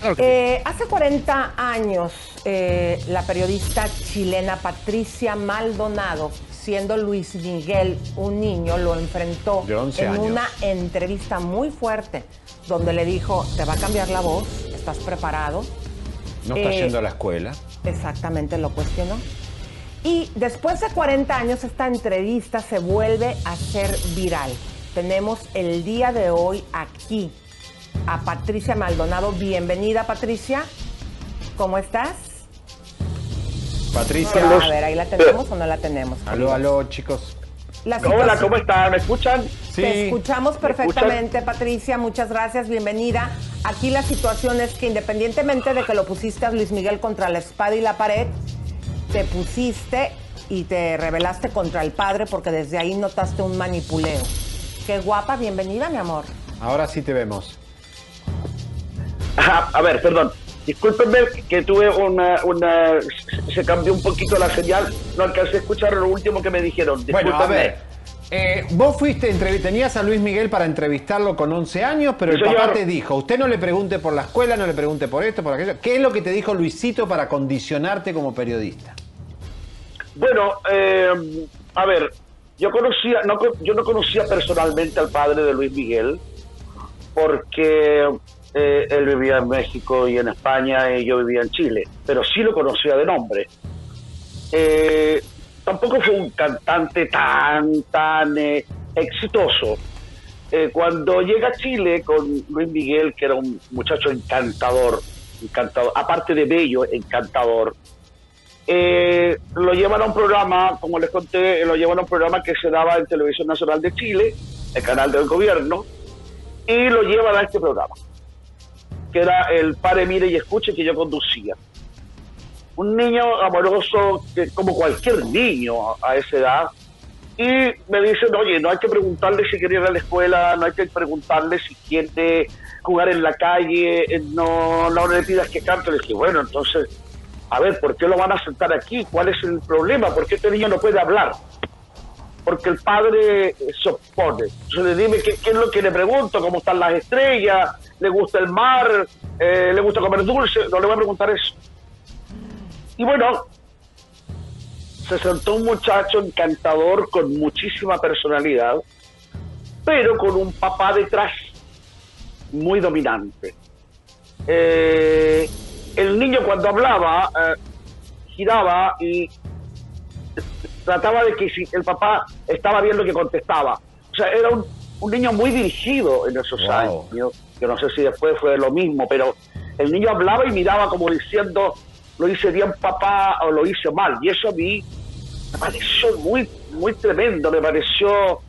Claro. Eh, hace 40 años, eh, la periodista chilena Patricia Maldonado, siendo Luis Miguel un niño, lo enfrentó De 11 en años. una entrevista muy fuerte, donde le dijo, te va a cambiar la voz, estás preparado. No está Eh, yendo a la escuela. Exactamente, lo cuestionó. Y después de 40 años, esta entrevista se vuelve a ser viral. Tenemos el día de hoy aquí a Patricia Maldonado. Bienvenida, Patricia. ¿Cómo estás? Patricia. A ver, ¿ahí la tenemos o no la tenemos? Aló, aló, chicos. La Hola, ¿cómo están? ¿Me escuchan? Sí. Te escuchamos escuchan? perfectamente, Patricia. Muchas gracias, bienvenida. Aquí la situación es que independientemente de que lo pusiste a Luis Miguel contra la espada y la pared, te pusiste y te rebelaste contra el padre porque desde ahí notaste un manipuleo. Qué guapa, bienvenida, mi amor. Ahora sí te vemos. Ajá, a ver, perdón. Discúlpenme que tuve una, una... Se cambió un poquito la señal. No alcancé a escuchar lo último que me dijeron. Bueno, a Discúlpenme. ver. Eh, vos fuiste, tenías a Luis Miguel para entrevistarlo con 11 años, pero el papá te dijo, usted no le pregunte por la escuela, no le pregunte por esto, por aquello. ¿Qué es lo que te dijo Luisito para condicionarte como periodista? Bueno, eh, a ver, yo conocía, no, yo no conocía personalmente al padre de Luis Miguel, porque eh, él vivía en México y en España y yo vivía en Chile, pero sí lo conocía de nombre. Eh, tampoco fue un cantante tan, tan eh, exitoso. Cuando llega a Chile con Luis Miguel, que era un muchacho encantador, encantador, aparte de bello, encantador, lo llevan a un programa, como les conté, lo llevan a un programa que se daba en Televisión Nacional de Chile, el canal del gobierno, y lo llevan a este programa, que era el Pare, Mire y Escuche que yo conducía. Un niño amoroso, que, como cualquier niño a, esa edad, y me dicen, oye, no hay que preguntarle si quiere ir a la escuela, no hay que preguntarle si quiere jugar en la calle, eh, no, no le pidas que cante. Le dije, bueno, entonces, a ver, ¿por qué lo van a sentar aquí? ¿Cuál es el problema? ¿Por qué este niño no puede hablar? Porque el padre se opone. Entonces le dime qué, qué es lo que le pregunto, cómo están las estrellas, le gusta el mar, eh, le gusta comer dulce, no le voy a preguntar eso. Y bueno, se sentó un muchacho encantador con muchísima personalidad, pero con un papá detrás muy dominante. Eh, el niño cuando hablaba eh, giraba y trataba de que si el papá estaba viendo que contestaba. O sea, era un, un niño muy dirigido en esos Wow. años. Yo no sé si después fue lo mismo, pero el niño hablaba y miraba como diciendo, lo hice bien papá o lo hice mal. Y eso a mí me pareció muy, muy tremendo, me pareció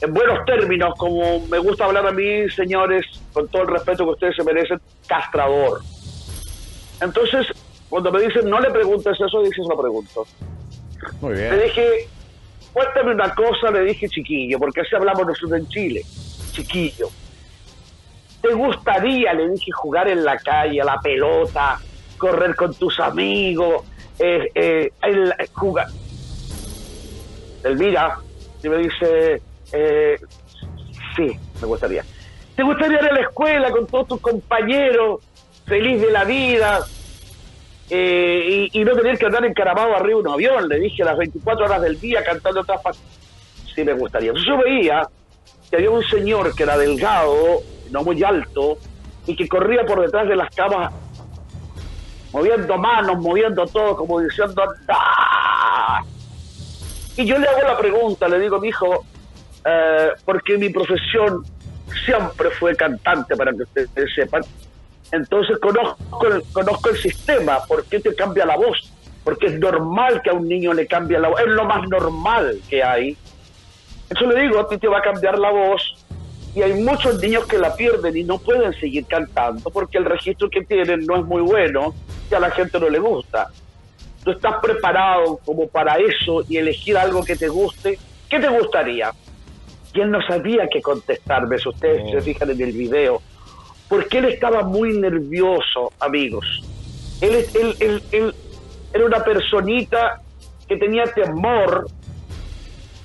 en buenos términos, como me gusta hablar a mí, señores, con todo el respeto que ustedes se merecen, castrador. Entonces, cuando me dicen no le preguntes eso, dices lo pregunto. Muy Le dije, cuéntame una cosa, le dije chiquillo, porque así hablamos nosotros en Chile. Chiquillo. ¿Te gustaría, le dije, jugar en la calle, a la pelota, correr con tus amigos, eh, eh, el- jugar? Él mira y me dice, eh, sí, me gustaría. ¿Te gustaría ir a la escuela con todos tus compañeros, feliz de la vida, eh, y, no tener que andar encaramado arriba de un avión? Le dije las 24 horas del día cantando otras pa- Sí, me gustaría. Yo veía que había un señor que era delgado, no muy alto, y que corría por detrás de las camas, moviendo manos, moviendo todo, como diciendo. Y yo le hago la pregunta, le digo, mi hijo, eh, porque mi profesión siempre fue cantante, para que ustedes sepan. Entonces conozco el, conozco el sistema, ¿por qué te cambia la voz? Porque es normal que a un niño le cambie la voz, es lo más normal que hay. Eso le digo, a ti te va a cambiar la voz y hay muchos niños que la pierden y no pueden seguir cantando porque el registro que tienen no es muy bueno y a la gente no le gusta. Tú estás preparado como para eso y elegir algo que te guste. ¿Qué te gustaría? Y él no sabía qué contestarme, si ustedes se fijan en el video, porque él estaba muy nervioso, amigos. Él, él, él- él era una personita que tenía temor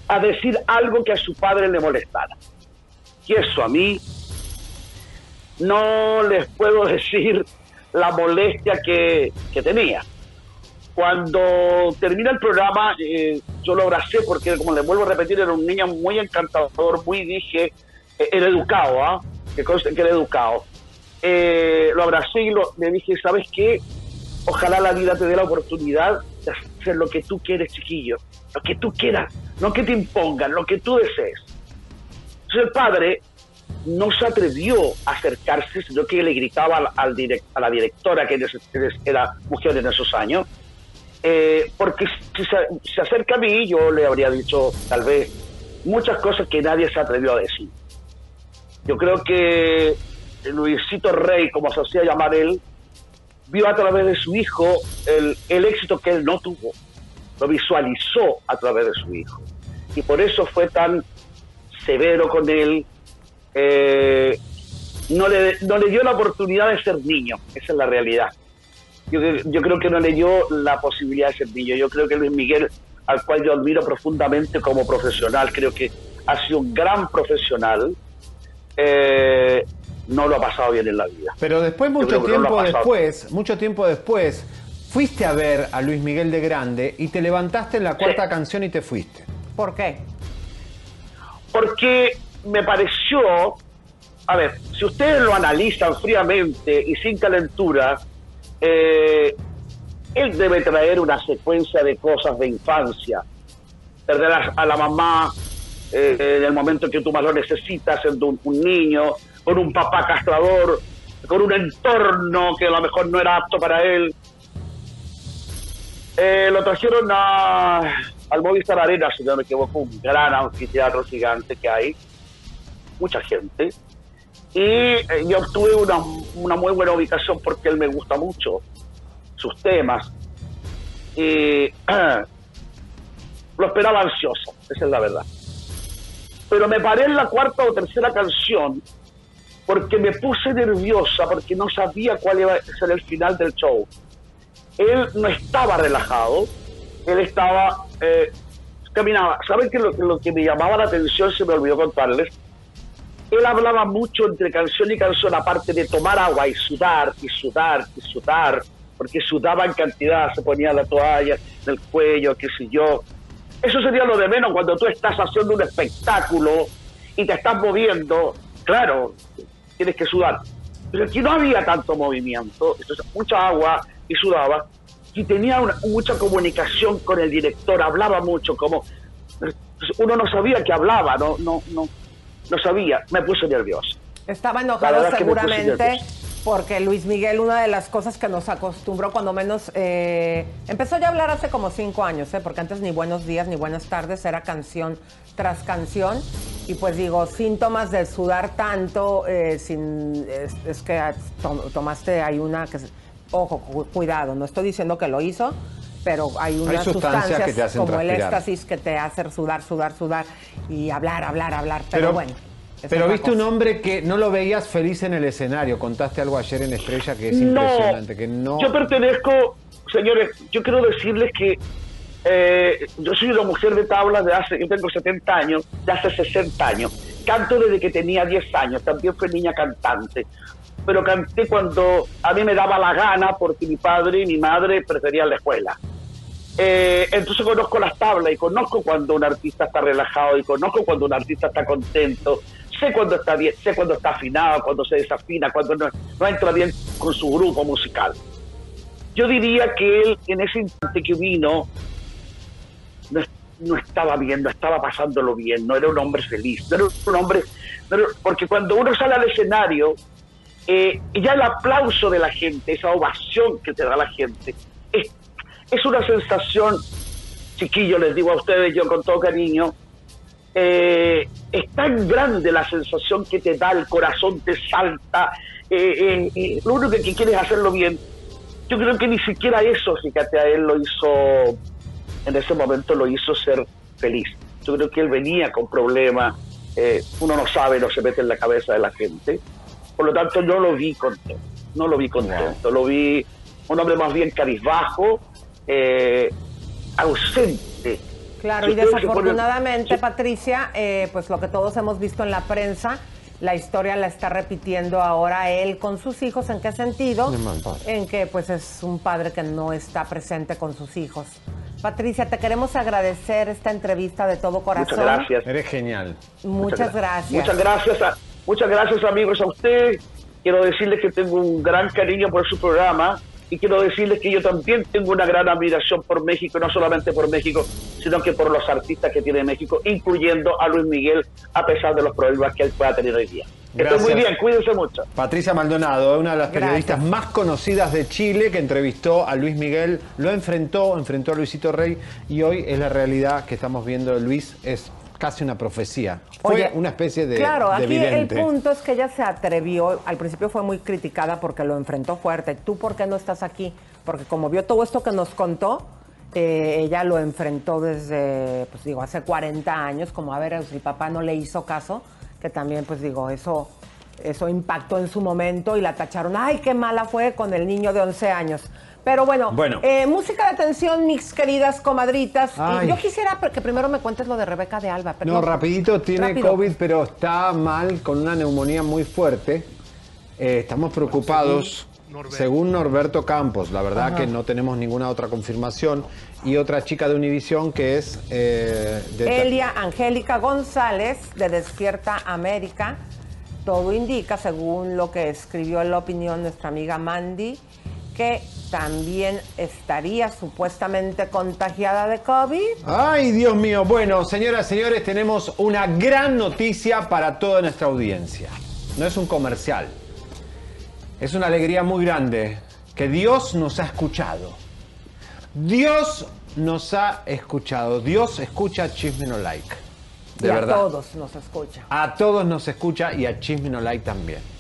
a decir algo que a su padre le molestara. Y eso a mí no les puedo decir la molestia que, que tenía. Cuando termina el programa, eh, yo lo abracé porque, como les vuelvo a repetir, era un niño muy encantador, muy, dije, eh, era educado, ¿ah? Que conste que era educado. Eh, lo abracé y lo- le dije, ¿sabes qué? Ojalá la vida te dé la oportunidad de hacer lo que tú quieres, chiquillo. Lo que tú quieras, no que te impongan, lo que tú desees. Entonces el padre no se atrevió a acercarse, sino que le gritaba al, al direc- a la directora, que era mujer en esos años, eh, porque si se, se acerca a mí, yo le habría dicho tal vez muchas cosas que nadie se atrevió a decir. Yo creo que Luisito Rey, como se hacía llamar él, vio a través de su hijo el, éxito que él no tuvo. Lo visualizó a través de su hijo. Y por eso fue tan severo con él. eh, no, le, no le dio la oportunidad de ser niño. Esa es la realidad. Yo creo que no le dio la posibilidad de ser niño. Yo creo que Luis Miguel al cual yo admiro profundamente como profesional, creo que ha sido un gran profesional, eh, no lo ha pasado bien en la vida. Pero después, mucho tiempo después, mucho tiempo después, fuiste a ver a Luis Miguel de Grande y te levantaste en la cuarta canción y te fuiste. ¿Por qué? Porque me pareció, a ver, si ustedes lo analizan fríamente y sin calentura, eh, él debe traer una secuencia de cosas de infancia. Perder a, la mamá eh, en el momento que tú más lo necesitas, siendo un, niño, con un papá castrador, con un entorno que a lo mejor no era apto para él. Eh, lo trajeron a, al Movistar Arena, si no me equivoco, un gran anfiteatro gigante que hay, mucha gente. Y eh, yo obtuve una, una muy buena ubicación porque él me gusta mucho sus temas. Y lo esperaba ansioso, esa es la verdad. Pero me paré en la cuarta o tercera canción porque me puse nerviosa, porque no sabía cuál iba a ser el final del show. Él no estaba relajado, él estaba, eh, caminaba. ¿Saben que lo, lo, que me llamaba la atención, se me olvidó contarles? Él hablaba mucho entre canción y canción, aparte de tomar agua y sudar, y sudar, y sudar, porque sudaba en cantidad, se ponía la toalla en el cuello, qué sé yo. Eso sería lo de menos cuando tú estás haciendo un espectáculo y te estás moviendo. Claro, tienes que sudar. Pero aquí no había tanto movimiento, entonces mucha agua y sudaba. Y tenía mucha comunicación con el director, hablaba mucho, como uno no sabía que hablaba, no, no, no, no sabía. Me puse nervioso. Estaba enojado seguramente porque Luis Miguel, una de las cosas que nos acostumbró, cuando menos, eh, empezó ya a hablar hace como cinco años, ¿eh? porque antes ni buenos días ni buenas tardes, era canción tras canción. Y pues digo, síntomas de sudar tanto, eh, sin, es, que tomaste, hay una que, ojo, cuidado, no estoy diciendo que lo hizo, pero hay unas sustancias, como el éxtasis que te hace sudar, sudar, sudar y hablar, hablar, hablar, pero bueno. Pero viste un hombre que no lo veías feliz en el escenario. Contaste algo ayer en Estrella que es impresionante. Que no... Yo pertenezco, señores, yo quiero decirles que eh, yo soy una mujer de tablas de hace, yo tengo 70 años, de hace 60 años. Canto desde que tenía 10 años, también fui niña cantante. Pero canté cuando a mí me daba la gana porque mi padre y mi madre preferían la escuela. Eh, entonces conozco las tablas y conozco cuando un artista está relajado y conozco cuando un artista está contento sé cuando está bien, sé cuando está afinado, cuando se desafina, cuando no, entra bien con su grupo musical. Yo diría que él en ese instante que vino no, estaba bien, no estaba pasándolo bien, no era un hombre feliz, no era un hombre, porque cuando uno sale al escenario, eh, ya el aplauso de la gente, esa ovación que te da la gente, es, es una sensación, chiquillo, les digo a ustedes yo con todo cariño, eh, es tan grande la sensación que te da, el corazón te salta, eh, eh, lo único que quieres es hacerlo bien. Yo creo que ni siquiera eso, fíjate, a él lo hizo, en ese momento lo hizo ser feliz. Yo creo que él venía con problemas, uno no sabe, no se mete en la cabeza de la gente. Por lo tanto, no lo vi contento, no lo vi contento, lo vi un hombre más bien carizbajo, ausente Claro, y desafortunadamente, Patricia, eh, pues lo que todos hemos visto en la prensa, la historia la está repitiendo ahora él con sus hijos. ¿En qué sentido? En que pues es un padre que no está presente con sus hijos. Patricia, te queremos agradecer esta entrevista de todo corazón. Muchas gracias. Eres genial. Muchas, gracias. Muchas gracias, muchas gracias amigos a usted. Quiero decirles que tengo un gran cariño por su programa y quiero decirles que yo también tengo una gran admiración por México, no solamente por México, sino que por los artistas que tiene México, incluyendo a Luis Miguel, a pesar de los problemas que él pueda tener hoy día. Estoy muy bien, cuídense mucho. Patricia Maldonado, una de las periodistas más conocidas de Chile que entrevistó a Luis Miguel, lo enfrentó, enfrentó a Luisito Rey y hoy es la realidad que estamos viendo. Luis es casi una profecía. Fue una especie de. Claro, aquí el punto es que ella se atrevió. Al principio fue muy criticada porque lo enfrentó fuerte. ¿Tú por qué no estás aquí? Porque como vio todo esto que nos contó, eh, ella lo enfrentó desde, pues digo, hace 40 años. Como a ver, si papá no le hizo caso, que también, pues digo, eso Eso impactó en su momento y la tacharon. Ay, qué mala fue con el niño de 11 años. Pero bueno, Bueno. eh, música de atención, mis queridas comadritas. Ay. yo quisiera que primero me cuentes lo de Rebeca de Alba. pero No, rapidito, tiene rápido. COVID, pero está mal, con una neumonía muy fuerte. Eh, estamos preocupados. Norberto. Según Norberto Campos, la verdad que no tenemos ninguna otra confirmación. Y otra chica de Univisión que es eh, de- Elia Angélica González, de Despierta América. Todo indica, según lo que escribió en la opinión nuestra amiga Mandy, que también estaría supuestamente contagiada de COVID. Ay, Dios mío. Bueno, señoras y señores, tenemos una gran noticia para toda nuestra audiencia. No es un comercial. Es una alegría muy grande que Dios nos ha escuchado. Dios nos ha escuchado. Dios escucha Chisme No Like. De y a verdad. todos nos escucha. A todos nos escucha y a Chisme No Like también.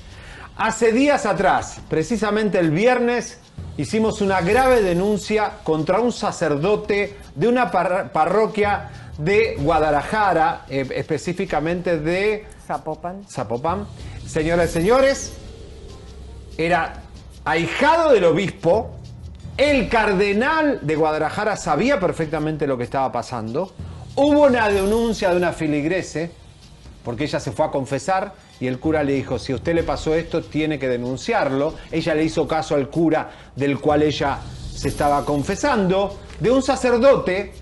Hace días atrás, precisamente el viernes, hicimos una grave denuncia contra un sacerdote de una par- parroquia de Guadalajara, eh, específicamente de Zapopan. Zapopan. Señoras y señores, era ahijado del obispo. El cardenal de Guadalajara sabía perfectamente lo que estaba pasando. Hubo una denuncia de una filigrese, porque ella se fue a confesar y el cura le dijo, si usted le pasó esto, tiene que denunciarlo. Ella le hizo caso al cura del cual ella se estaba confesando, de un sacerdote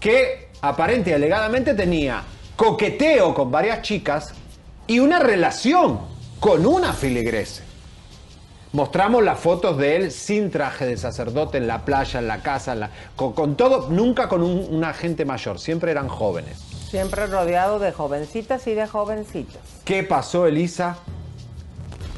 que aparente y alegadamente tenía coqueteo con varias chicas y una relación con una filigrese. Mostramos las fotos de él sin traje de sacerdote en la playa, en la casa, con, todo, nunca con un, una gente mayor, siempre eran jóvenes. Siempre rodeado de jovencitas y de jovencitos. ¿Qué pasó, Elisa?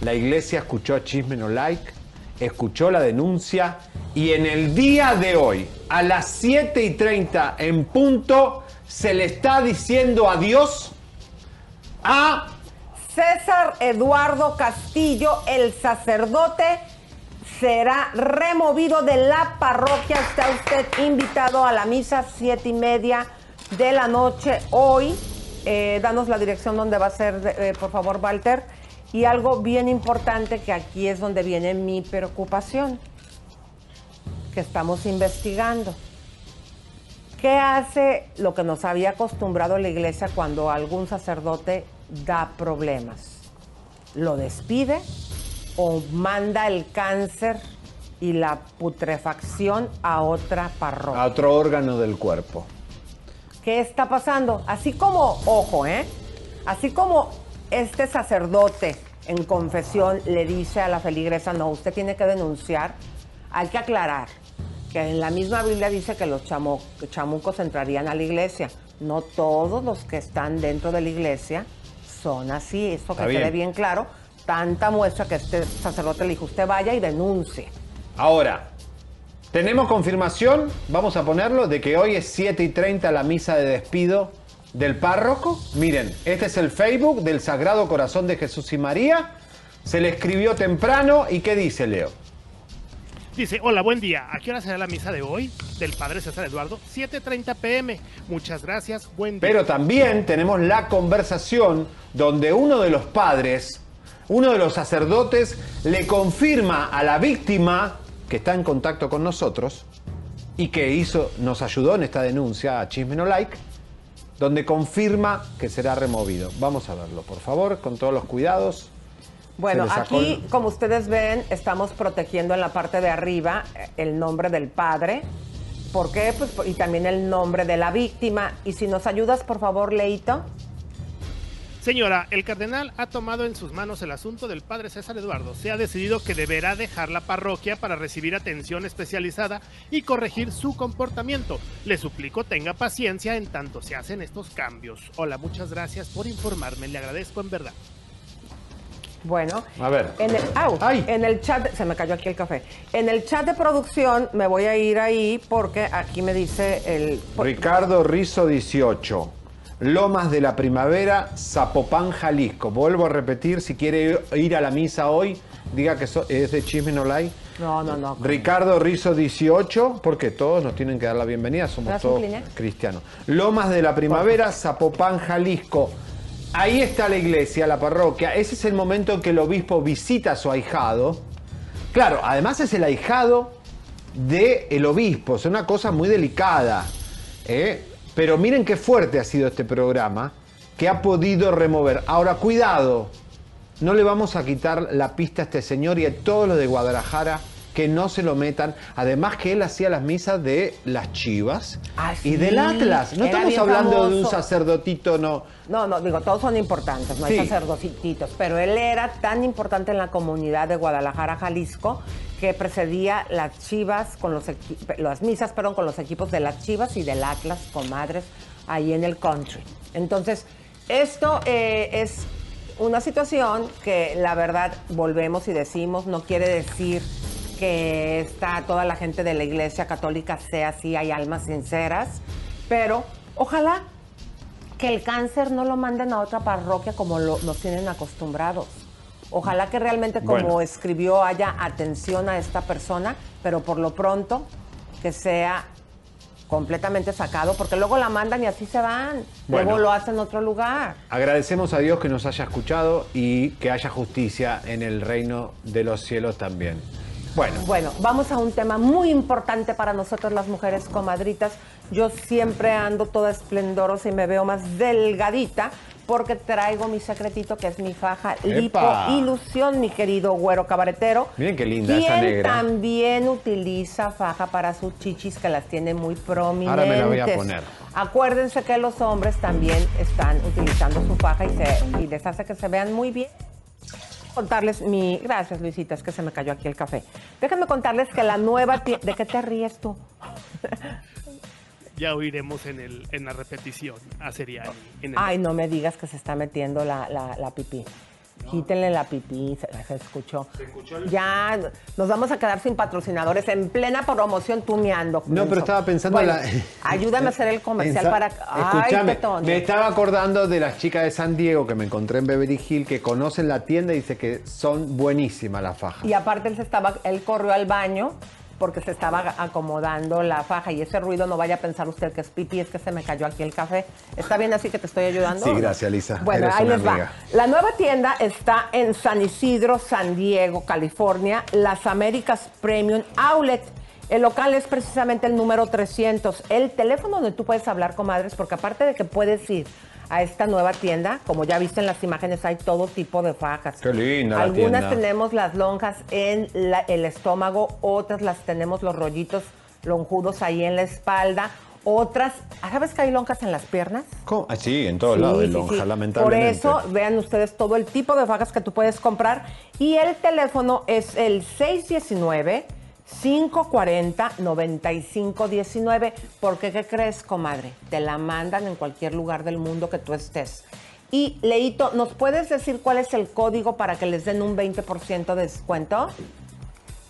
La iglesia escuchó a Chisme No Like, escuchó la denuncia y en el día de hoy, a las 7 y 30 en punto, se le está diciendo adiós a César Eduardo Castillo, el sacerdote, será removido de la parroquia. Está usted invitado a la misa siete y media de la noche hoy. Eh, danos la dirección donde va a ser, eh, por favor, Walter. Y algo bien importante que aquí es donde viene mi preocupación, que estamos investigando. ¿Qué hace lo que nos había acostumbrado la iglesia cuando algún sacerdote da problemas? ¿Lo despide o manda el cáncer y la putrefacción a otra parroquia? a otro órgano del cuerpo. ¿Qué está pasando? Así como, ojo, ¿eh? Así como este sacerdote en confesión le dice a la feligresa, no, usted tiene que denunciar, hay que aclarar que en la misma Biblia dice que los chamo- chamucos entrarían a la iglesia. No todos los que están dentro de la iglesia son así, eso que quede bien. bien claro. Tanta muestra que este sacerdote le dijo, usted vaya y denuncie. Ahora, tenemos confirmación, vamos a ponerlo, de que hoy es 7 y 30 la misa de despido del párroco. Miren, este es el Facebook del Sagrado Corazón de Jesús y María. Se le escribió temprano y ¿qué dice Leo? Dice, hola, buen día. ¿A qué hora será la misa de hoy? Del padre César Eduardo, 7.30 pm. Muchas gracias, buen día. Pero también tenemos la conversación donde uno de los padres, uno de los sacerdotes, le confirma a la víctima que está en contacto con nosotros y que hizo, nos ayudó en esta denuncia a Chisme No Like, donde confirma que será removido. Vamos a verlo, por favor, con todos los cuidados. Bueno, aquí, el- como ustedes ven, estamos protegiendo en la parte de arriba eh, el nombre del padre. ¿Por qué? Pues, y también el nombre de la víctima. Y si nos ayudas, por favor, Leito. Señora, el cardenal ha tomado en sus manos el asunto del padre César Eduardo. Se ha decidido que deberá dejar la parroquia para recibir atención especializada y corregir su comportamiento. Le suplico tenga paciencia en tanto se hacen estos cambios. Hola, muchas gracias por informarme. Le agradezco en verdad. Bueno, A ver. en el, au, Ay. en el chat, se me cayó aquí el café. En el chat de producción me voy a ir ahí porque aquí me dice el... Ricardo Rizo 18. Lomas de la Primavera, Zapopan, Jalisco. Vuelvo a repetir, si quiere ir a la misa hoy, diga que so- es de Chisme No Like. No, no, no. Ricardo Rizo 18, porque todos nos tienen que dar la bienvenida, somos ¿Das un todos cristianos. Lomas de la Primavera, Zapopan, Jalisco. ahí está la iglesia, la parroquia. Ese es el momento en que el obispo visita a su ahijado. Claro, además es el ahijado del obispo. Es una cosa muy delicada. ¿eh? Pero miren qué fuerte ha sido este programa que ha podido remover. Ahora, cuidado. No le vamos a quitar la pista a este señor y a todos los de Guadalajara que no se lo metan. Además que él hacía las misas de las chivas Ah, y del Atlas. No Era estamos hablando de un sacerdotito, no. No, no, digo, todos son importantes, no hay Sí. sacerdocitos, pero él era tan importante en la comunidad de Guadalajara, Jalisco, que precedía las chivas con los las misas, perdón, con los equipos de las chivas y del Atlas, comadres, ahí en el country. Entonces, esto eh, es una situación que la verdad volvemos y decimos, no quiere decir que está toda la gente de la iglesia católica sea así, hay almas sinceras, pero ojalá que el cáncer no lo manden a otra parroquia como lo- nos tienen acostumbrados. Ojalá que realmente, como Bueno. escribió, haya atención a esta persona, pero por lo pronto que sea completamente sacado, porque luego la mandan y así se van. Bueno. Luego lo hacen en otro lugar. Agradecemos a Dios que nos haya escuchado y que haya justicia en el reino de los cielos también. Bueno, Bueno, vamos a un tema muy importante para nosotros las mujeres comadritas. Yo siempre ando toda esplendorosa y me veo más delgadita porque traigo mi secretito que es mi faja lipo ilusión, mi querido güero cabaretero. Miren qué linda quien esa negra. también utiliza faja para sus chichis que las tiene muy prominentes. Ahora me la voy a poner. Acuérdense que los hombres también están utilizando su faja y, se, y les hace que se vean muy bien contarles mi. Gracias, Luisita, es que se me cayó aquí el café. Déjenme contarles que la nueva. ¿De qué te ríes tú? Ya oiremos en, el, en la repetición a Seriani. En el- Ay, no me digas que se está metiendo la, la, la pipí. Quítenle la pipí, se, se escuchó. Ya nos vamos a quedar sin patrocinadores en plena promoción tumeando. No, pero estaba pensando Bueno, la- Ayúdame a hacer el comercial Pensa- para. Ay, Escúchame, Petón. me estaba acordando de las chicas de San Diego que me encontré en Beverly Hill que conocen la tienda y dice que son buenísimas las fajas. Y aparte él se estaba, él corrió al baño porque se estaba acomodando la faja y ese ruido no vaya a pensar usted que es pipí, es que se me cayó aquí el café. ¿Está bien así que te estoy ayudando? Sí, gracias, Lisa. Bueno, Eres ahí les va. amiga. La nueva tienda está en San Isidro, San Diego, California, Las Américas Premium Outlet. El local es precisamente el número 300. El teléfono donde tú puedes hablar, comadres, porque aparte de que puedes ir a esta nueva tienda, como ya viste en las imágenes, hay todo tipo de fajas. Qué linda la Algunas tienda. tenemos las lonjas en la- el estómago, otras las tenemos los rollitos lonjudos ahí en la espalda, otras, ¿sabes que hay lonjas en las piernas? ¿Cómo? Ah, sí, en todos Sí, lados de sí, lonja, sí. lamentablemente. Por eso, vean ustedes todo el tipo de fajas que tú puedes comprar. Y el teléfono es el 619-540-9519. Porque, ¿qué crees, comadre? Te la mandan en cualquier lugar del mundo que tú estés. Y, Leito, ¿nos puedes decir cuál es el código para que les den un 20% de descuento?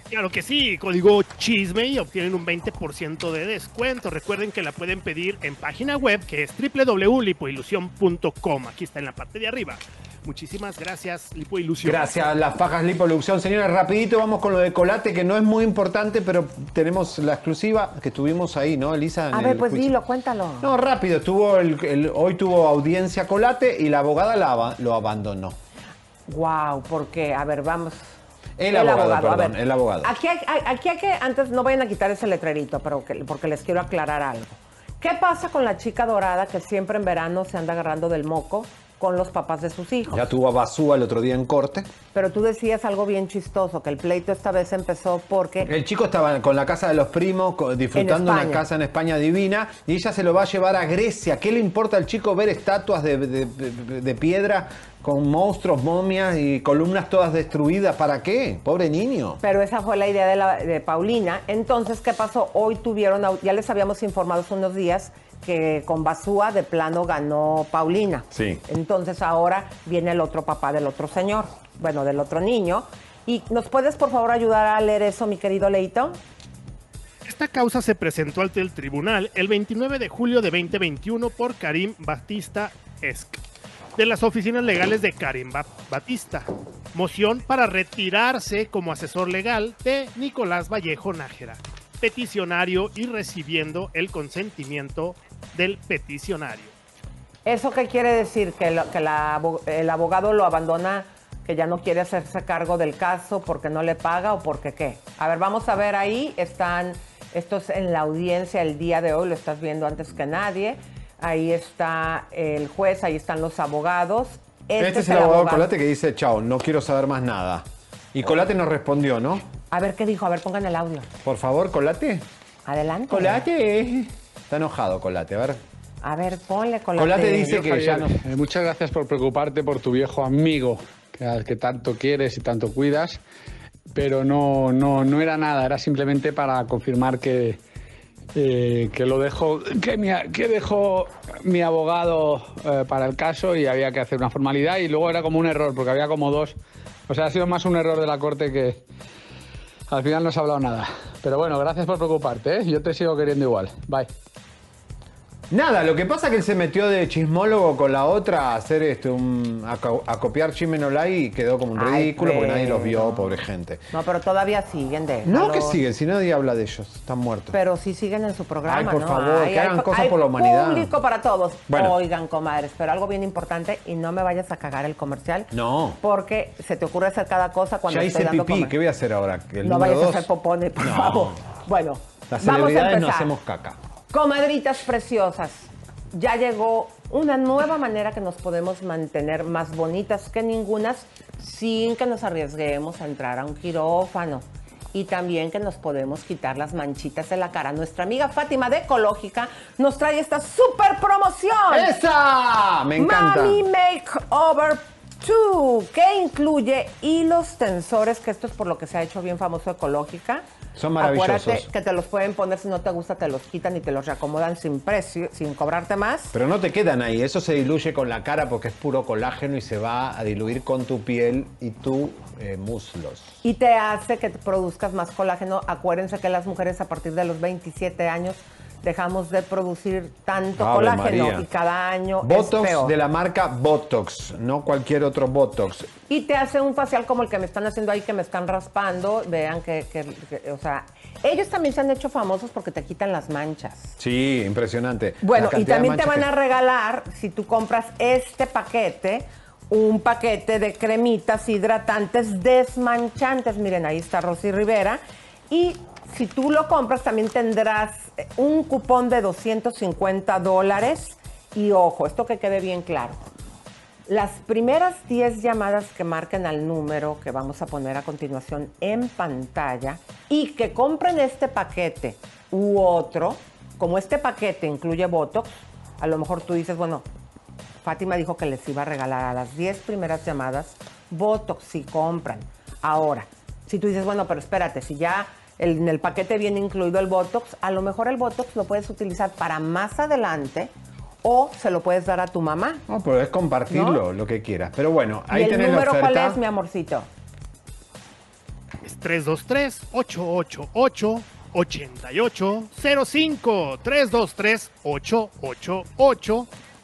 Claro que sí, código chisme y obtienen un 20% de descuento. Recuerden que la pueden pedir en página web que es www.lipoilusión.com. Aquí está en la parte de arriba. Muchísimas gracias, Lipoilusión. Gracias, las fajas Lipolución. Señores, rapidito vamos con lo de Colate, que no es muy importante, pero tenemos la exclusiva que tuvimos ahí, ¿no, Elisa? A ver, el pues juicio. dilo, cuéntalo. No, rápido, tuvo el, el- hoy tuvo audiencia Colate y la abogada Lava lo abandonó. Wow, porque, a ver, vamos. El abogado, perdón, ver. el abogado. Aquí hay, hay- aquí hay que, antes no vayan a quitar ese letrerito, pero que- porque les quiero aclarar algo. ¿Qué pasa con la chica dorada que siempre en verano se anda agarrando del moco con los papás de sus hijos? Ya tuvo a Basúa el otro día en corte. Pero tú decías algo bien chistoso, que el pleito esta vez empezó porque El chico estaba con la casa de los primos, disfrutando una casa en España divina, y ella se lo va a llevar a Grecia. ¿Qué le importa al chico ver estatuas de, de- de- de piedra con monstruos, momias y columnas todas destruidas? ¿Para qué? Pobre niño. Pero esa fue la idea de, la- de Paulina. Entonces, ¿qué pasó? Hoy tuvieron, ya les habíamos informado hace unos días que con Basúa de plano ganó Paulina. Sí. Entonces ahora viene el otro papá del otro señor, bueno, del otro niño. ¿Y nos puedes por favor ayudar a leer eso, mi querido Leito? Esta causa se presentó ante el tribunal el 29 de julio de 2021 por Karim Batista Esc, de las oficinas legales de Karim Ba- Batista. Moción para retirarse como asesor legal de Nicolás Vallejo Nájera, peticionario y recibiendo el consentimiento del peticionario. ¿Eso qué quiere decir? ¿Que, lo- que la abo- el abogado lo abandona, que ya no quiere hacerse cargo del caso porque no le paga o porque qué? A ver, vamos a ver ahí, están, esto es en la audiencia el día de hoy, lo estás viendo antes que nadie. Ahí está el juez, ahí están los abogados. Este, es el abogado Colate que dice, chao, no quiero saber más nada. Y Colate nos respondió, ¿no? A ver qué dijo, a ver, pongan el audio. Por favor, Colate. Adelante. Colate. Está enojado, Colate. A ver. A ver, ponle Colate. Colate dice que ya Javier, no. eh, muchas gracias por preocuparte por tu viejo amigo, que, al que tanto quieres y tanto cuidas, pero no, no, no era nada, era simplemente para confirmar que, eh, que lo dejo, que, mi, que dejó mi abogado eh, para el caso y había que hacer una formalidad y luego era como un error, porque había como dos. O sea, ha sido más un error de la corte que al final no se ha hablado nada. Pero bueno, gracias por preocuparte, ¿eh? yo te sigo queriendo igual. Bye. Nada, lo que pasa es que él se metió de chismólogo con la otra a hacer este, un, a, co- a copiar Chimenolay y quedó como un Ay, ridículo porque nadie los vio, pobre gente. No, pero todavía siguen de. No, que siguen, si nadie habla de ellos, están muertos. Pero sí siguen en su programa, Ay, por ¿no? favor, que hagan hay- cosas hay por la humanidad. público para todos. Bueno. Oigan, comadres, pero algo bien importante y no me vayas a cagar el comercial. No. Porque se te ocurre hacer cada cosa cuando ya hice dando pipí, comer. ¿qué voy a hacer ahora? ¿El No vayas a hacer popone, por No. favor. Bueno, Las vamos a celebridades no hacemos caca. Comadritas preciosas, ya llegó una nueva manera que nos podemos mantener más bonitas que ningunas sin que nos arriesguemos a entrar a un quirófano. Y también que nos podemos quitar las manchitas de la cara. Nuestra amiga Fátima de Ecológica nos trae esta super promoción. ¡Esa! Me encanta. Mami Makeover 2, que incluye hilos tensores, que esto es por lo que se ha hecho bien famoso Ecológica. Son maravillosos. Acuérdate que te los pueden poner si no te gusta, te los quitan y te los reacomodan sin precio, sin cobrarte más. Pero no te quedan ahí, eso se diluye con la cara porque es puro colágeno y se va a diluir con tu piel y tus eh, muslos. Y te hace que te produzcas más colágeno. Acuérdense que las mujeres a partir de los 27 años dejamos de producir tanto Ave colágeno María. y cada año es Botox peor. de la marca Botox, no cualquier otro Botox. Y te hace un facial como el que me están haciendo ahí, que me están raspando. Vean que, que- que- o sea, ellos también se han hecho famosos porque te quitan las manchas. Sí, impresionante. Bueno, y también te van a regalar, si tú compras este paquete, un paquete de cremitas hidratantes desmanchantes. Miren, ahí está Rosy Rivera. Y si tú lo compras, también tendrás eh, un cupón de 250 dólares. Y ojo, esto que quede bien claro. Las primeras 10 llamadas que marquen al número que vamos a poner a continuación en pantalla y que compren este paquete u otro, como este paquete incluye Botox, a lo mejor tú dices, bueno, Fátima dijo que les iba a regalar a las 10 primeras llamadas Botox si compran. Ahora, si tú dices, bueno, pero espérate, si ya el- en el paquete viene incluido el Botox, a lo mejor el Botox lo puedes utilizar para más adelante o se lo puedes dar a tu mamá. No, pero es compartirlo, ¿No? lo que quieras. Pero bueno, ¿Y ahí el tenés la número oferta. cuál es, mi amorcito? Es 323-888-8805.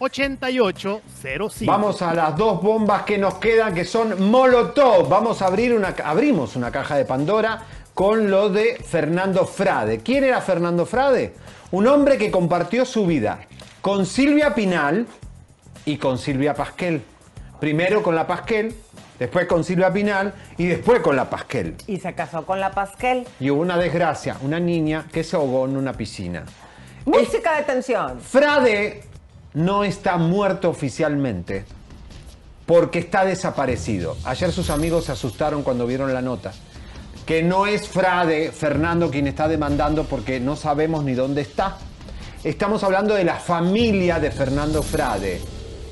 323-888-8805. Vamos a las dos bombas que nos quedan, que son Molotov. Vamos a abrir una, abrimos una caja de Pandora con lo de Fernando Frade. ¿Quién era Fernando Frade? Un hombre que compartió su vida con Silvia Pinal y con Silvia Pasquel. Primero con la Pasquel, después con Silvia Pinal y después con la Pasquel. Y se casó con la Pasquel. Y hubo una desgracia, una niña que se ahogó en una piscina. Música de tensión. Frade no está muerto oficialmente porque está desaparecido. Ayer sus amigos se asustaron cuando vieron la nota. Que no es Frade, Fernando, quien está demandando porque no sabemos ni dónde está. Estamos hablando de la familia de Fernando Frade,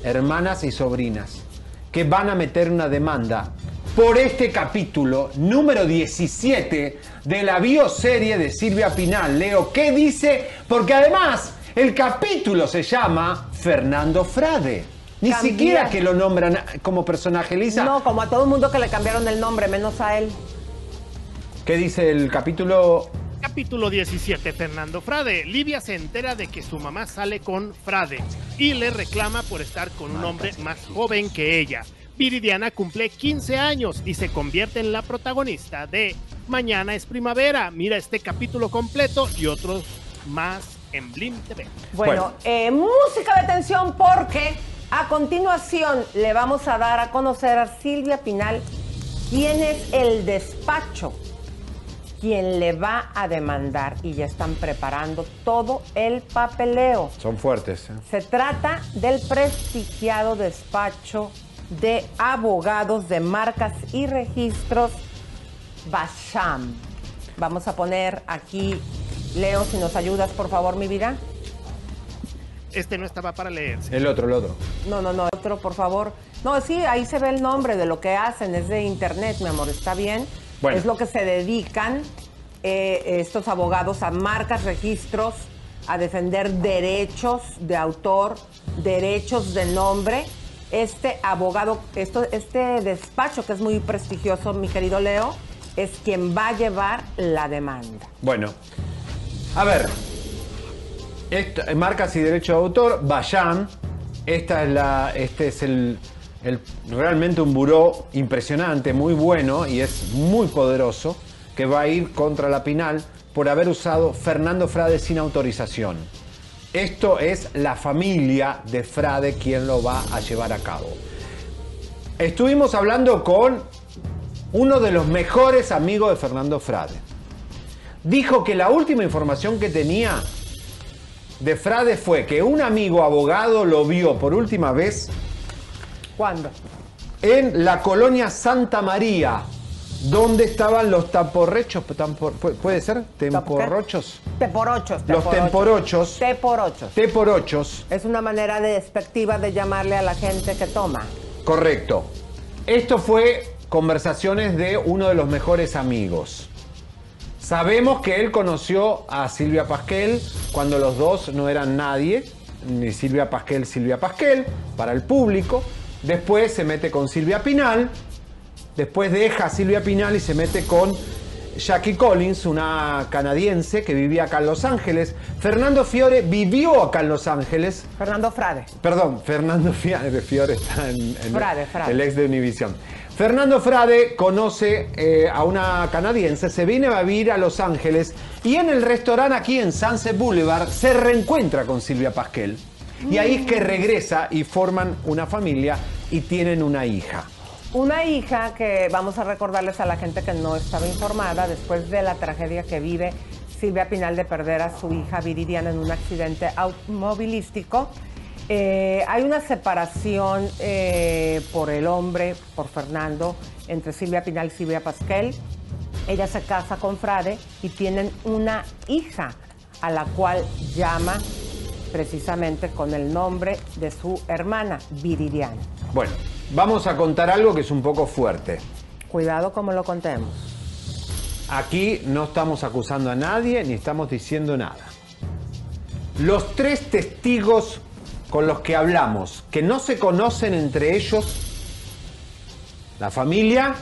hermanas y sobrinas, que van a meter una demanda por este capítulo número 17 de la bioserie de Silvia Pinal. Leo, ¿qué dice? Porque además el capítulo se llama Fernando Frade. Ni siquiera que lo nombran como personaje, Lisa. No, como a todo el mundo que le cambiaron el nombre, menos a él. ¿Qué dice el capítulo? Capítulo 17, Fernando Frade. Livia se entera de que su mamá sale con Frade y le reclama por estar con un hombre más joven que ella. Viridiana cumple 15 años y se convierte en la protagonista de Mañana es primavera. Mira este capítulo completo y otros más en Blim TV. Bueno, Bueno. eh, música de tensión porque a continuación le vamos a dar a conocer a Silvia Pinal quién es el despacho quien le va a demandar y ya están preparando todo el papeleo. Son fuertes. ¿eh? Se trata del prestigiado despacho de abogados de marcas y registros Basham. Vamos a poner aquí, Leo, si nos ayudas, por favor, mi vida. Este no estaba para leerse. El otro, el otro. No, no, no, otro, por favor. No, sí, ahí se ve el nombre de lo que hacen, es de internet, mi amor, está bien. Bueno. Es lo que se dedican eh, estos abogados a marcas, registros, a defender derechos de autor, derechos de nombre. Este abogado, esto, este despacho que es muy prestigioso, mi querido Leo, es quien va a llevar la demanda. Bueno, a ver. Esto- marcas y derecho de autor, Bayan. Esta es la, este es el, realmente un buró impresionante, muy bueno y es muy poderoso que va a ir contra la Pinal por haber usado Fernando Frade sin autorización. Esto es la familia de Frade quien lo va a llevar a cabo. Estuvimos hablando con uno de los mejores amigos de Fernando Frade. Dijo que la última información que tenía de Frade fue que un amigo abogado lo vio por última vez ¿Cuándo? en la colonia Santa María, donde estaban los tampor- ¿pu- ¿Puede ser? ¿Temporrochos? Teporochos. Los temporochos. Teporochos. Teporochos. Es una manera despectiva de llamarle a la gente que toma. Correcto. Esto fue conversaciones de uno de los mejores amigos. Sabemos que él conoció a Silvia Pasquel cuando los dos no eran nadie, ni Silvia Pasquel, Silvia Pasquel, para el público. Después se mete con Silvia Pinal, después deja a Silvia Pinal y se mete con Jackie Collins, una canadiense que vivía acá en Los Ángeles. Fernando Fiore vivió acá en Los Ángeles, Fernando Frade. Perdón, Fernando Fiore, Fiore está en, en- Frade, Frade. el ex de Univision. Fernando Frade conoce eh, a una canadiense, se viene a vivir a Los Ángeles y en el restaurante aquí en Sunset Boulevard se reencuentra con Silvia Pasquel. Y ahí es que regresa y forman una familia y tienen una hija. Una hija que vamos a recordarles a la gente que no estaba informada después de la tragedia que vive Silvia Pinal de perder a su hija Viridiana en un accidente automovilístico. Eh, hay una separación eh, por el hombre, por Fernando, entre Silvia Pinal y Silvia Pasquel. Ella se casa con Frade y tienen una hija a la cual llama precisamente con el nombre de su hermana, Viridiana. Bueno, vamos a contar algo que es un poco fuerte. Cuidado como lo contemos. Aquí no estamos acusando a nadie ni estamos diciendo nada. Los tres testigos con los que hablamos, que no se conocen entre ellos, la familia,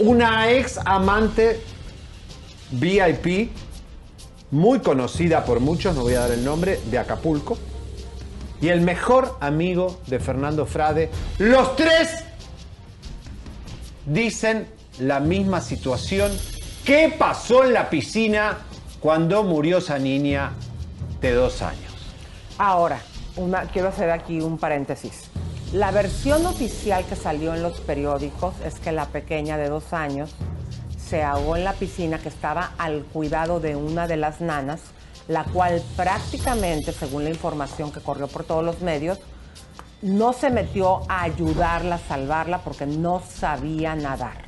una ex amante VIP, muy conocida por muchos, no voy a dar el nombre, de Acapulco, y el mejor amigo de Fernando Frade, los tres dicen la misma situación. ¿Qué pasó en la piscina cuando murió esa niña de dos años? Ahora, quiero hacer aquí un paréntesis. La versión oficial que salió en los periódicos es que la pequeña de dos años se ahogó en la piscina que estaba al cuidado de una de las nanas, la cual prácticamente, según la información que corrió por todos los medios, no se metió a ayudarla, a salvarla, porque no sabía nadar.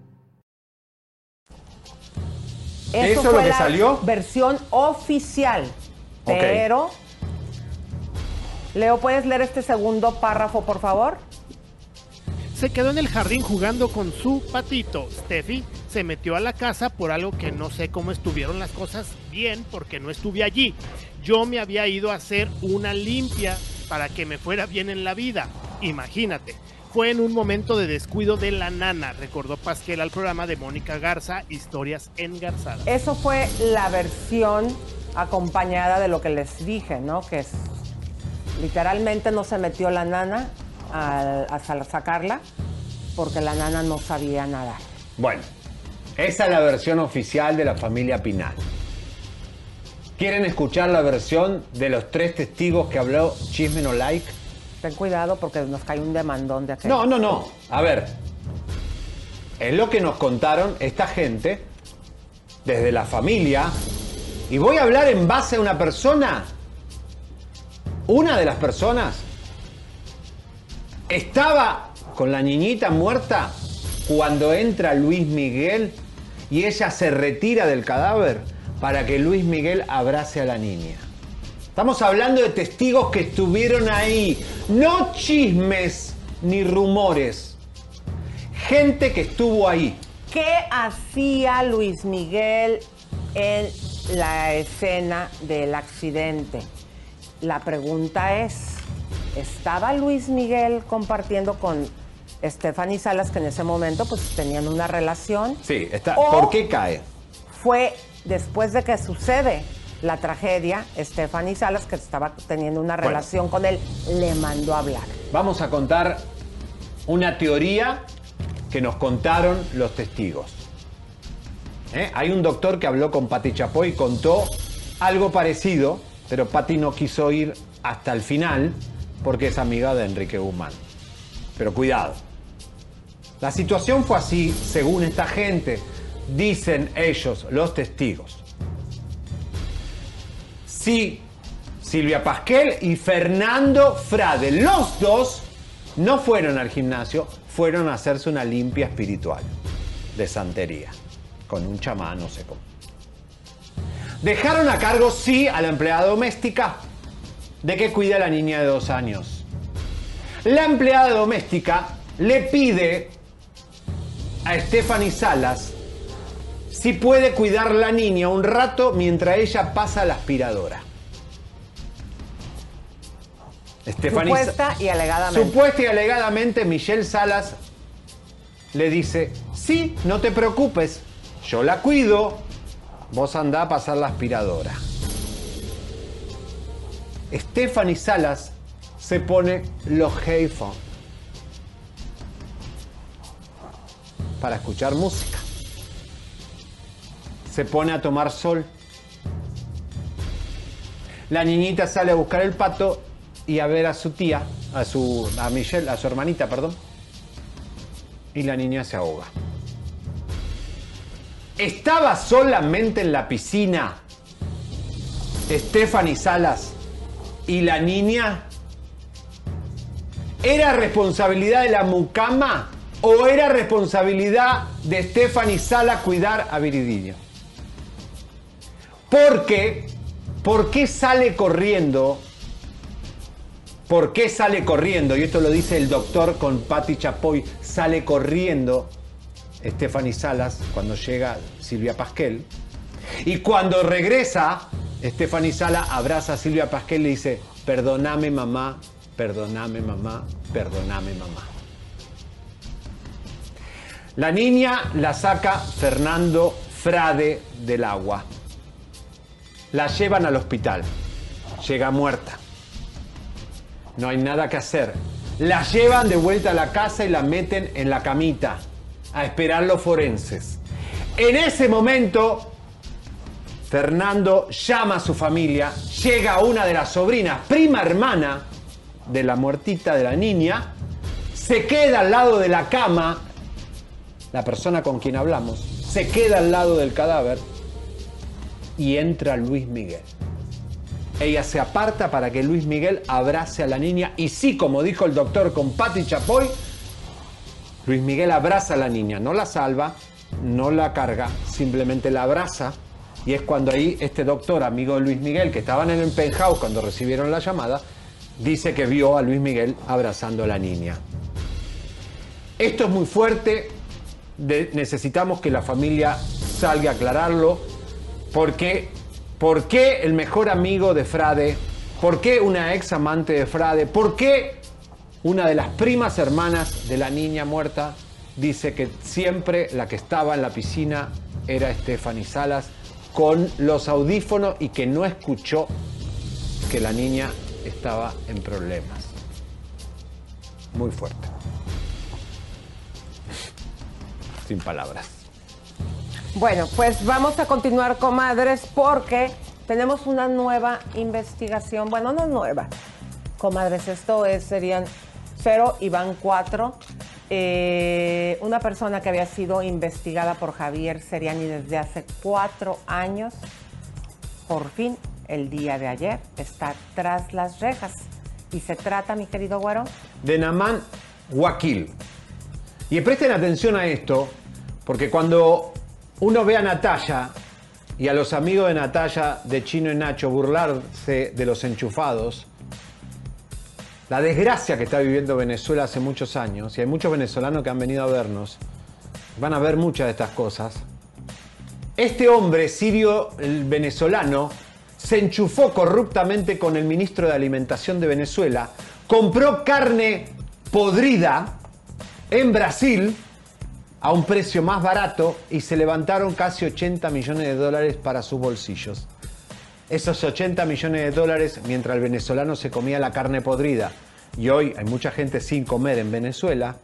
¿Eso es lo fue que la salió? Versión oficial. Pero. Leo, ¿puedes leer este segundo párrafo, por favor? Se quedó en el jardín jugando con su patito. Steffi se metió a la casa por algo que no sé cómo estuvieron las cosas bien porque no estuve allí. Yo me había ido a hacer una limpia para que me fuera bien en la vida. Imagínate. Fue en un momento de descuido de la nana, recordó Pasquel al programa de Mónica Garza, Historias Engarzadas. Eso fue la versión acompañada de lo que les dije, ¿no? Que es, literalmente no se metió la nana al- a, sacarla porque la nana no sabía nadar. Bueno, esa es la versión oficial de la familia Pinal. ¿Quieren escuchar la versión de los tres testigos que habló Chisme No Like? Ten cuidado porque nos cae un demandón de aquel. No, no, no. A ver. Es lo que nos contaron esta gente desde la familia. Y voy a hablar en base a una persona. Una de las personas estaba con la niñita muerta cuando entra Luis Miguel y ella se retira del cadáver para que Luis Miguel abrace a la niña. Estamos hablando de testigos que estuvieron ahí, no chismes ni rumores. Gente que estuvo ahí. ¿Qué hacía Luis Miguel en la escena del accidente? La pregunta es, ¿estaba Luis Miguel compartiendo con Stephanie Salas, que en ese momento pues tenían una relación? Sí, está. O ¿Por qué cae? Fue después de que sucede la tragedia, Stephanie Salas, que estaba teniendo una Bueno. relación con él, le mandó a hablar. Vamos a contar una teoría que nos contaron los testigos. ¿Eh? Hay un doctor que habló con Pati Chapoy y contó algo parecido, pero Pati no quiso ir hasta el final porque es amiga de Enrique Guzmán. Pero cuidado. La situación fue así, según esta gente, dicen ellos, los testigos. Sí, Silvia Pasquel y Fernando Frade, los dos no fueron al gimnasio, fueron a hacerse una limpia espiritual de santería, con un chamán, no sé cómo. Dejaron a cargo, sí, a la empleada doméstica de que cuide a la niña de dos años. La empleada doméstica le pide a Stephanie Salas si puede cuidar la niña un rato mientras ella pasa la aspiradora. Supuesta y alegadamente. Supuesta y alegadamente Michelle Salas le dice, sí, no te preocupes, yo la cuido, vos andá a pasar la aspiradora. Stephanie Salas se pone los headphones para escuchar música. Se pone a tomar sol. La niñita sale a buscar el pato y a ver a su tía, a su a Michelle, a su hermanita, perdón. Y la niña se ahoga. Estaba solamente en la piscina Stephanie Salas y la niña. ¿Era responsabilidad de la mucama o era responsabilidad de Stephanie Salas cuidar a Viridiño? Porque, ¿por qué sale corriendo? ¿Por qué sale corriendo? Y esto lo dice el doctor con Patti Chapoy. Sale corriendo Stephanie Salas cuando llega Silvia Pasquel. Y cuando regresa, Stephanie Salas abraza a Silvia Pasquel y le dice, perdóname mamá, perdóname mamá, perdóname mamá. La niña la saca Fernando Frade del agua. La llevan al hospital. Llega muerta. No hay nada que hacer. La llevan de vuelta a la casa y la meten en la camita a esperar los forenses. En ese momento, Fernando llama a su familia, llega una de las sobrinas, prima hermana de la muertita de la niña, se queda al lado de la cama, la persona con quien hablamos, se queda al lado del cadáver y entra Luis Miguel. Ella se aparta para que Luis Miguel abrace a la niña y sí, como dijo el doctor con Patti Chapoy, Luis Miguel abraza a la niña, no la salva, no la carga, simplemente la abraza y es cuando ahí este doctor, amigo de Luis Miguel, que estaban en el penthouse cuando recibieron la llamada, dice que vio a Luis Miguel abrazando a la niña. Esto es muy fuerte, necesitamos que la familia salga a aclararlo. ¿Por qué? ¿Por qué el mejor amigo de Frade? ¿Por qué una ex amante de Frade? ¿Por qué una de las primas hermanas de la niña muerta dice que siempre la que estaba en la piscina era Stephanie Salas con los audífonos y que no escuchó que la niña estaba en problemas? Muy fuerte. Sin palabras. Bueno, pues vamos a continuar, comadres, porque tenemos una nueva investigación. Bueno, no nueva. Comadres, esto es, serían cero y van cuatro. Eh, una persona que había sido investigada por Javier Seriani desde hace cuatro años, por fin, el día de ayer, está tras las rejas. Y se trata, mi querido güero, de Naman Wakil. Y presten atención a esto, porque cuando uno ve a Natalia y a los amigos de Natalia, de Chino y Nacho, burlarse de los enchufados, la desgracia que está viviendo Venezuela hace muchos años, y hay muchos venezolanos que han venido a vernos, van a ver muchas de estas cosas. Este hombre sirio el venezolano se enchufó corruptamente con el ministro de Alimentación de Venezuela, compró carne podrida en Brasil a un precio más barato y se levantaron casi 80 millones de dólares para sus bolsillos. Esos 80 millones de dólares mientras el venezolano se comía la carne podrida y hoy hay mucha gente sin comer en Venezuela,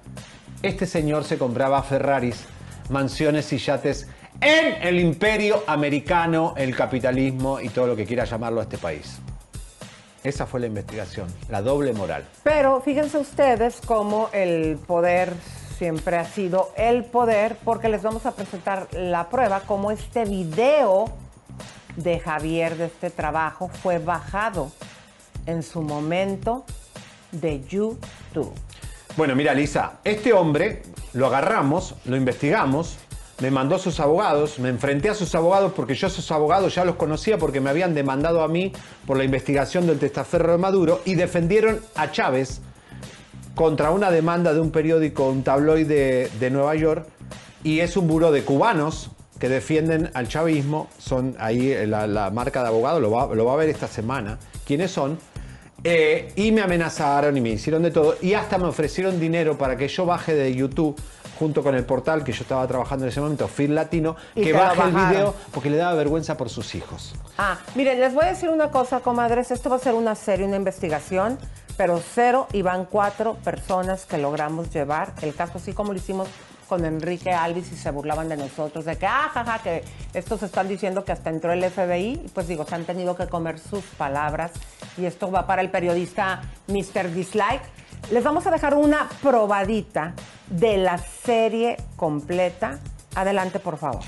este señor se compraba Ferraris, mansiones y yates en el imperio americano, el capitalismo y todo lo que quiera llamarlo a este país. Esa fue la investigación, la doble moral. Pero fíjense ustedes cómo el poder siempre ha sido el poder, porque les vamos a presentar la prueba, como este video de Javier de este trabajo fue bajado en su momento de YouTube. Bueno, mira, Lisa, este hombre lo agarramos, lo investigamos, me mandó a sus abogados, me enfrenté a sus abogados porque yo a sus abogados ya los conocía porque me habían demandado a mí por la investigación del testaferro de Maduro y defendieron a Chávez contra una demanda de un periódico, un tabloide de Nueva York, y es un buró de cubanos que defienden al chavismo, son ahí eh, la, la marca de abogado, lo va, lo va a ver esta semana, quiénes son, eh, y me amenazaron y me hicieron de todo, y hasta me ofrecieron dinero para que yo baje de YouTube junto con el portal que yo estaba trabajando en ese momento, Film Latino, Y que baje el video porque le daba vergüenza por sus hijos. Ah, miren, les voy a decir una cosa, comadres. Esto va a ser una serie, una investigación, pero cero y van cuatro personas que logramos llevar. El caso así como lo hicimos con Enrique Alvis y se burlaban de nosotros, de que, ah, jaja, que estos están diciendo que hasta entró el FBI. Pues digo, se han tenido que comer sus palabras. Y esto va para el periodista Mr. Dislike. Les vamos a dejar una probadita de la serie completa. Adelante, por favor.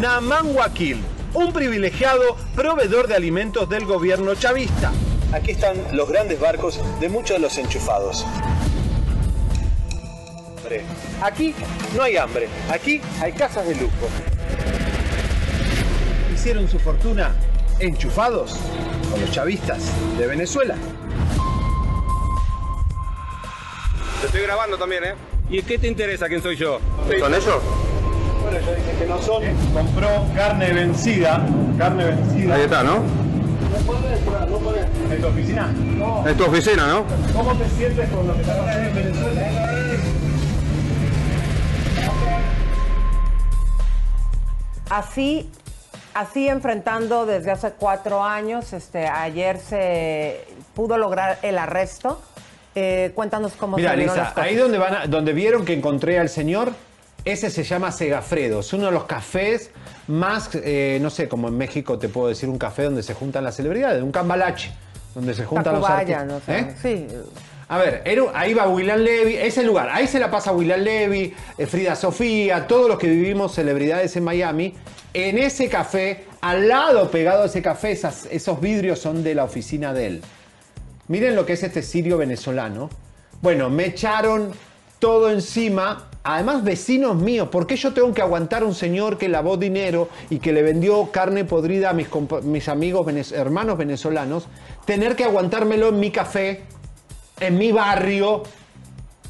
Naman Wakil, un privilegiado proveedor de alimentos del gobierno chavista. Aquí están los grandes barcos de muchos de los enchufados. Aquí no hay hambre, aquí hay casas de lujo. Hicieron su fortuna enchufados con los chavistas de Venezuela. Te estoy grabando también, ¿eh? ¿Y qué te interesa quién soy yo? ¿Son ellos? Bueno, yo dije que no son. Compró carne vencida, carne vencida. Ahí está, ¿no? ¿En tu oficina? No. Es tu oficina, ¿no? ¿Cómo te sientes con lo que está pasando en Venezuela? Así, así enfrentando desde hace cuatro años, este, ayer se pudo lograr el arresto. Eh, cuéntanos cómo Mira, se Lisa, las cosas. ahí donde, van a- donde vieron que encontré al señor, ese se llama Segafredo. Es uno de los cafés más, eh, no sé, como en México te puedo decir, un café donde se juntan las celebridades, un cambalache, donde se juntan los artistas. no sé. ¿Eh? Sí. A ver, ahí va William Levy, ese lugar, ahí se la pasa William Levy, eh, Frida Sofía, todos los que vivimos celebridades en Miami. En ese café, al lado pegado a ese café, esas- esos vidrios son de la oficina de él. Miren lo que es este sirio venezolano. Bueno, me echaron todo encima. Además, vecinos míos, ¿por qué yo tengo que aguantar a un señor que lavó dinero y que le vendió carne podrida a mis, mis amigos, hermanos venezolanos? Tener que aguantármelo en mi café, en mi barrio,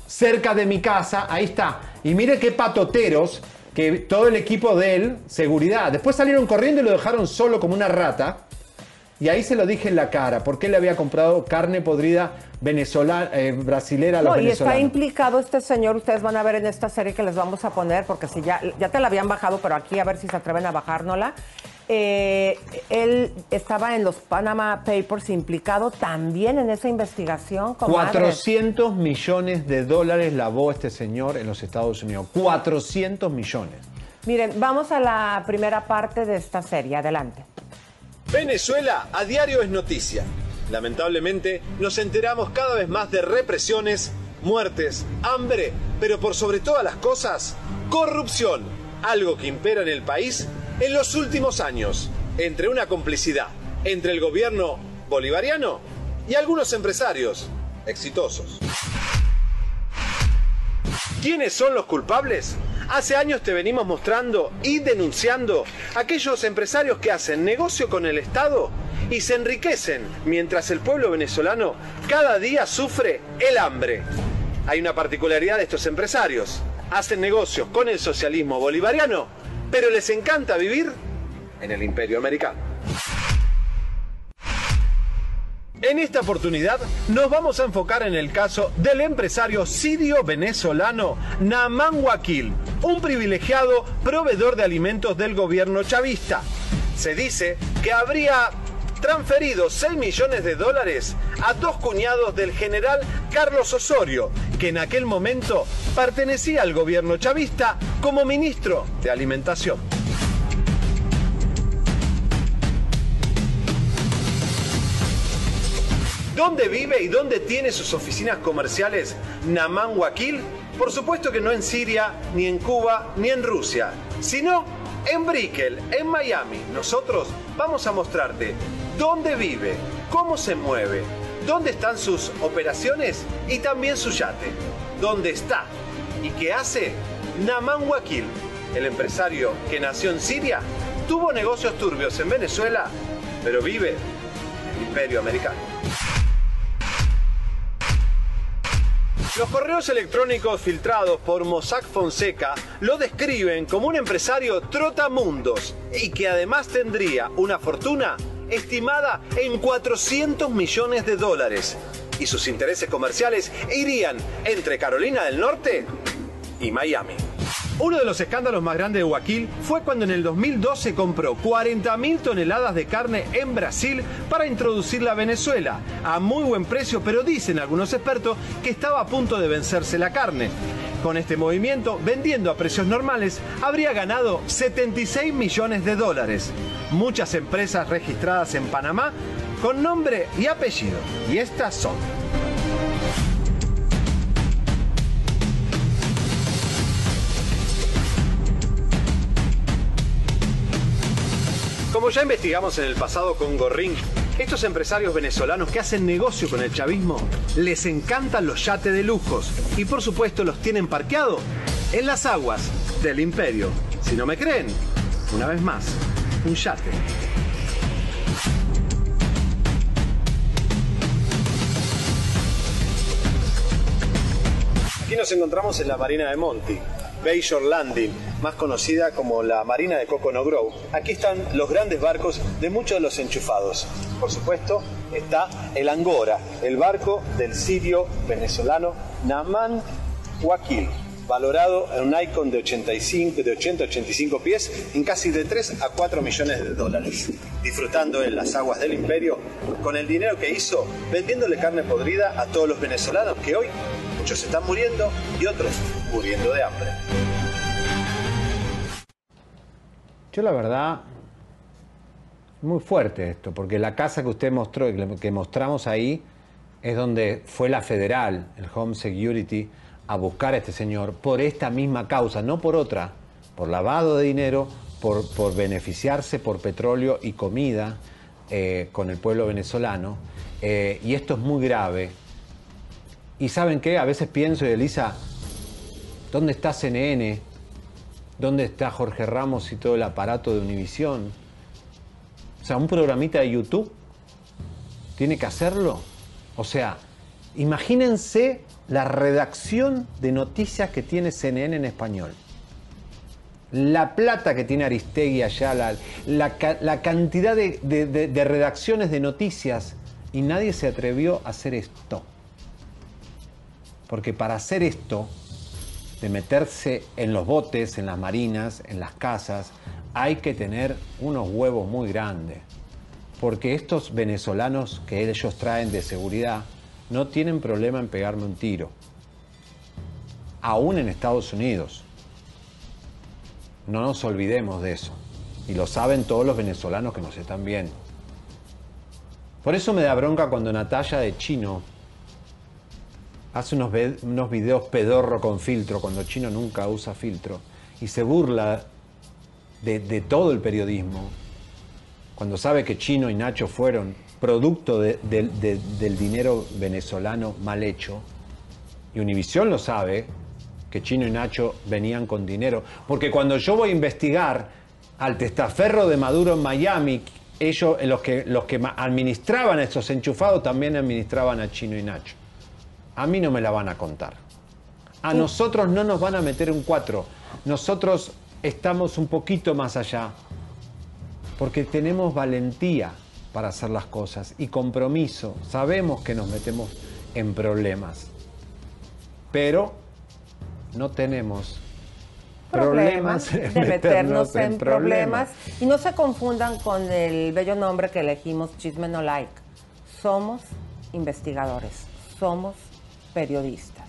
cerca de mi casa, ahí está. Y mire qué patoteros, que todo el equipo de él, seguridad. Después salieron corriendo y lo dejaron solo como una rata. Y ahí se lo dije en la cara, porque le había comprado carne podrida venezolana, eh, brasilera a los No, y está implicado este señor, ustedes van a ver en esta serie que les vamos a poner, porque si ya, ya te la habían bajado, pero aquí a ver si se atreven a bajárnosla. Eh, él estaba en los Panama Papers implicado también en esa investigación. comadre. 400 millones de dólares lavó este señor en los Estados Unidos. 400 millones. Miren, vamos a la primera parte de esta serie. Adelante. Venezuela a diario es noticia. Lamentablemente nos enteramos cada vez más de represiones, muertes, hambre, pero por sobre todas las cosas, corrupción, algo que impera en el país en los últimos años, entre una complicidad entre el gobierno bolivariano y algunos empresarios exitosos. ¿Quiénes son los culpables? Hace años te venimos mostrando y denunciando aquellos empresarios que hacen negocio con el Estado y se enriquecen mientras el pueblo venezolano cada día sufre el hambre. Hay una particularidad de estos empresarios. Hacen negocios con el socialismo bolivariano, pero les encanta vivir en el imperio americano. En esta oportunidad nos vamos a enfocar en el caso del empresario sirio-venezolano Naman Wakil, un privilegiado proveedor de alimentos del gobierno chavista. Se dice que habría transferido 6 millones de dólares a dos cuñados del general Carlos Osorio, que en aquel momento pertenecía al gobierno chavista como ministro de Alimentación. ¿Dónde vive y dónde tiene sus oficinas comerciales Naman Wakil? Por supuesto que no en Siria, ni en Cuba, ni en Rusia, sino en Brickell, en Miami. Nosotros vamos a mostrarte dónde vive, cómo se mueve, dónde están sus operaciones y también su yate. ¿Dónde está? ¿Y qué hace? Naman Wakil, el empresario que nació en Siria, tuvo negocios turbios en Venezuela, pero vive en el imperio americano. Los correos electrónicos filtrados por Mossack Fonseca lo describen como un empresario trotamundos y que además tendría una fortuna estimada en 400 millones de dólares. Y sus intereses comerciales irían entre Carolina del Norte y Miami. Uno de los escándalos más grandes de Wakil fue cuando en el 2012 compró 40.000 toneladas de carne en Brasil para introducirla a Venezuela a muy buen precio, pero dicen algunos expertos que estaba a punto de vencerse la carne. Con este movimiento, vendiendo a precios normales, habría ganado 76 millones de dólares. Muchas empresas registradas en Panamá con nombre y apellido. Y estas son. Como ya investigamos en el pasado con Gorrín, estos empresarios venezolanos que hacen negocio con el chavismo les encantan los yates de lujos y por supuesto los tienen parqueados en las aguas del imperio. Si no me creen, una vez más, un yate. Aquí nos encontramos en la Marina de Monti, Bayshore Landing, más conocida como la Marina de Coconut Grove. Aquí están los grandes barcos de muchos de los enchufados. Por supuesto, está el Angora, el barco del sirio venezolano Naman Wakil, valorado en un icon de 85, de 80-85 pies en casi de 3 a 4 millones de dólares. Disfrutando en las aguas del imperio con el dinero que hizo vendiéndole carne podrida a todos los venezolanos que hoy muchos están muriendo y otros muriendo de hambre. Yo la verdad, muy fuerte esto, porque la casa que usted mostró, que mostramos ahí, es donde fue la federal, el Home Security, a buscar a este señor por esta misma causa, no por otra, por lavado de dinero, por, beneficiarse por petróleo y comida eh, con el pueblo venezolano. Eh, y esto es muy grave. Y saben qué, a veces pienso, Elisa, ¿dónde está CNN? ¿Dónde está Jorge Ramos y todo el aparato de Univisión? O sea, un programita de YouTube tiene que hacerlo. O sea, Imagínense la redacción de noticias que tiene CNN en español. La plata que tiene Aristegui allá, la, la ca- la cantidad de redacciones de noticias y nadie se atrevió a hacer esto. Porque para hacer esto, de meterse en los botes, en las marinas, en las casas, hay que tener unos huevos muy grandes. Porque estos venezolanos que ellos traen de seguridad no tienen problema en pegarme un tiro. Aún en Estados Unidos. No nos olvidemos de eso. Y lo saben todos los venezolanos que nos están viendo. Por eso me da bronca cuando Natalia de Chino hace unos, unos videos pedorro con filtro, cuando Chino nunca usa filtro, y se burla de, de todo el periodismo, cuando sabe que Chino y Nacho fueron producto de- del- de- del dinero venezolano mal hecho, y Univisión lo sabe, que Chino y Nacho venían con dinero, porque cuando yo voy a investigar al testaferro de Maduro en Miami, ellos, los que, los que administraban estos enchufados, también administraban a Chino y Nacho. A mí no me la van a contar. A nosotros no nos van a meter un 4. Nosotros estamos un poquito más allá. Porque tenemos valentía para hacer las cosas y compromiso. Sabemos que nos metemos en problemas. Pero no tenemos problemas de meternos en problemas. Y no se confundan con el bello nombre que elegimos, Chisme No Like. Somos investigadores, somos periodistas.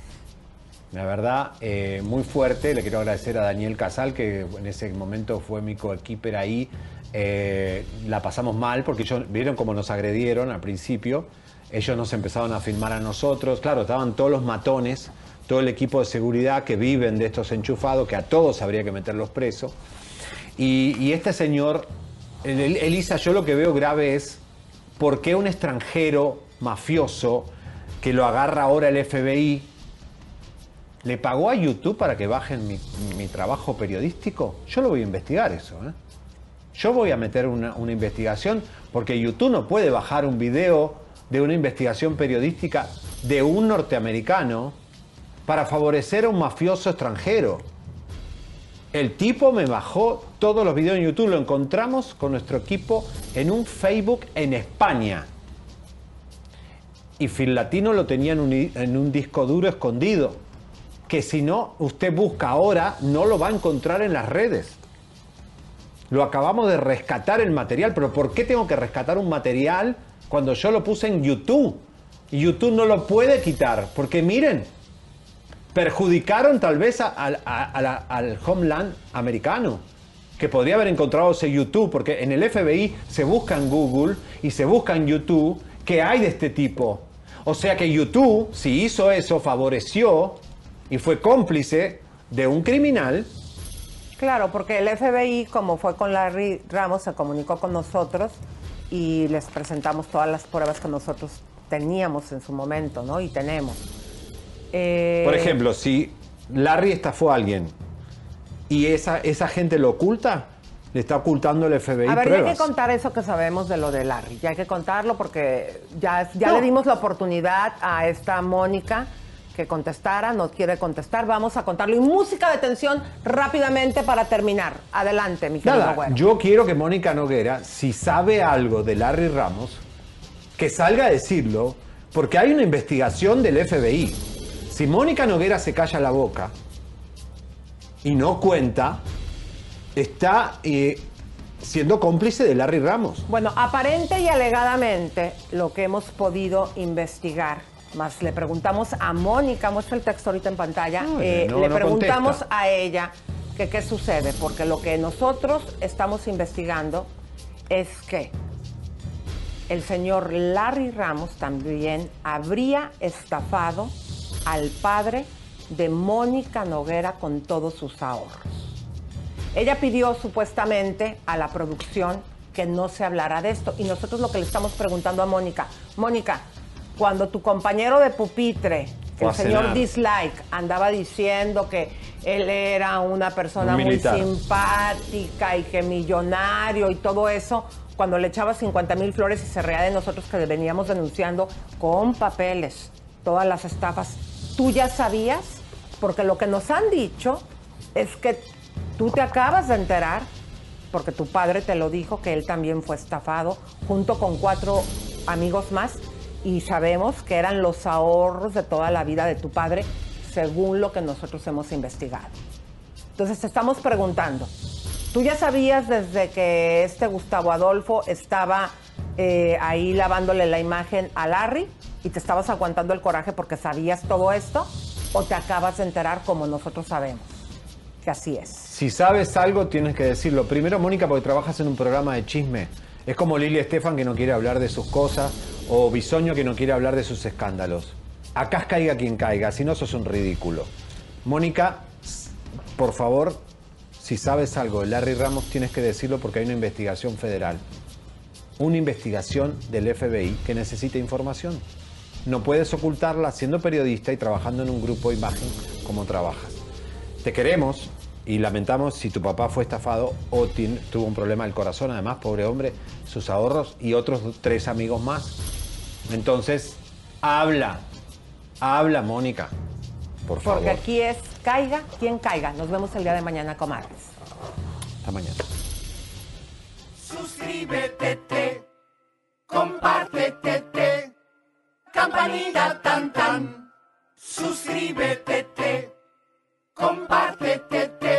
La verdad, eh, muy fuerte. Le quiero agradecer a Daniel Casal, que en ese momento fue mi coequiper ahí. Eh, la pasamos mal porque ellos vieron cómo nos agredieron al principio. Ellos nos empezaron a filmar a nosotros. Claro, estaban todos los matones, todo el equipo de seguridad que viven de estos enchufados, que a todos habría que meterlos presos. Y, este señor, el- el- Elisa, yo lo que veo grave es por qué un extranjero mafioso que lo agarra ahora el FBI le pagó a YouTube para que bajen mi, trabajo periodístico. Yo lo voy a investigar eso. ¿eh? Yo voy a meter una, una investigación porque YouTube no puede bajar un video de una investigación periodística de un norteamericano para favorecer a un mafioso extranjero. El tipo me bajó todos los videos en YouTube, lo encontramos con nuestro equipo en un Facebook en España. Y Film Latino lo tenía en un, en un disco duro escondido, que si no, usted busca ahora, no lo va a encontrar en las redes. Lo acabamos de rescatar el material, pero ¿por qué tengo que rescatar un material cuando yo lo puse en YouTube? Y YouTube no lo puede quitar, porque miren, perjudicaron tal vez al- homeland americano, que podría haber encontrado ese YouTube, porque en el FBI se busca en Google y se busca en YouTube qué hay de este tipo. O sea que YouTube, si hizo eso, favoreció y fue cómplice de un criminal Claro, porque el FBI, como fue con Larry Ramos, se comunicó con nosotros y les presentamos todas las pruebas que nosotros teníamos en su momento, ¿no? Y tenemos. Eh, Por ejemplo, si Larry estafó a alguien y esa, esa gente lo oculta, le está ocultando el FBI A ver, ya hay que contar eso que sabemos de lo de Larry. Ya hay que contarlo porque ya, ya No. le dimos la oportunidad a esta Mónica que contestara, no quiere contestar. Vamos a contarlo. Y música de tensión rápidamente para terminar. Adelante, mi querido Nada, yo quiero que Mónica Noguera, si sabe algo de Larry Ramos, que salga a decirlo, porque hay una investigación del FBI. Si Mónica Noguera se calla la boca y no cuenta, está eh, siendo cómplice de Larry Ramos. Bueno, aparente y alegadamente lo que hemos podido investigar, más le preguntamos a Mónica, muestra el texto ahorita en pantalla, eh, no, le no preguntamos contesta. a ella que qué sucede, porque lo que nosotros estamos investigando es que el señor Larry Ramos también habría estafado al padre de Mónica Noguera con todos sus ahorros. Ella pidió supuestamente a la producción que no se hablara de esto. Y nosotros lo que le estamos preguntando a Mónica, Mónica, cuando tu compañero de pupitre, el señor cenar. Dislike, andaba diciendo que él era una persona Un muy simpática y que millonario y todo eso, cuando le echaba 50 mil flores y se reía de nosotros que le veníamos denunciando con papeles todas las estafas, ¿tú ya sabías? Porque lo que nos han dicho es que tú te acabas de enterar, porque tu padre te lo dijo, que él también fue estafado, junto con cuatro amigos más, y sabemos que eran los ahorros de toda la vida de tu padre, según lo que nosotros hemos investigado. Entonces te estamos preguntando, ¿tú ya sabías desde que este Gustavo Adolfo estaba eh, ahí lavándole la imagen a Larry y te estabas aguantando el coraje porque sabías todo esto? ¿O te acabas de enterar como nosotros sabemos? Así es. Si sabes algo, tienes que decirlo. Primero, Mónica, porque trabajas en un programa de chisme. Es como Lili Estefan que no quiere hablar de sus cosas o Bisoño que no quiere hablar de sus escándalos. Acá caiga quien caiga, si no sos un ridículo. Mónica, por favor, si sabes algo de Larry Ramos, tienes que decirlo porque hay una investigación federal. Una investigación del FBI que necesita información. No puedes ocultarla siendo periodista y trabajando en un grupo de imagen como trabajas. Te queremos y lamentamos si tu papá fue estafado o tuvo un problema del corazón, además, pobre hombre, sus ahorros y otros tres amigos más. Entonces, habla, habla, Mónica, por favor. Porque aquí es caiga quien caiga. Nos vemos el día de mañana, comadres. Hasta mañana. Suscríbete, compártete, campanita tan tan. Suscríbete, compártete,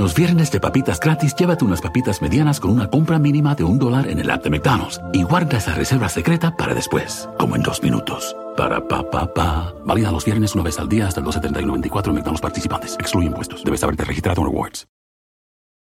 Los viernes de papitas gratis, llévate unas papitas medianas con una compra mínima de un dólar en el app de McDonald's y guarda esa reserva secreta para después, como en dos minutos. Para pa pa pa. Válida los viernes una vez al día hasta el 2.70 en McDonald's participantes. Excluye impuestos. Debes haberte registrado en Rewards.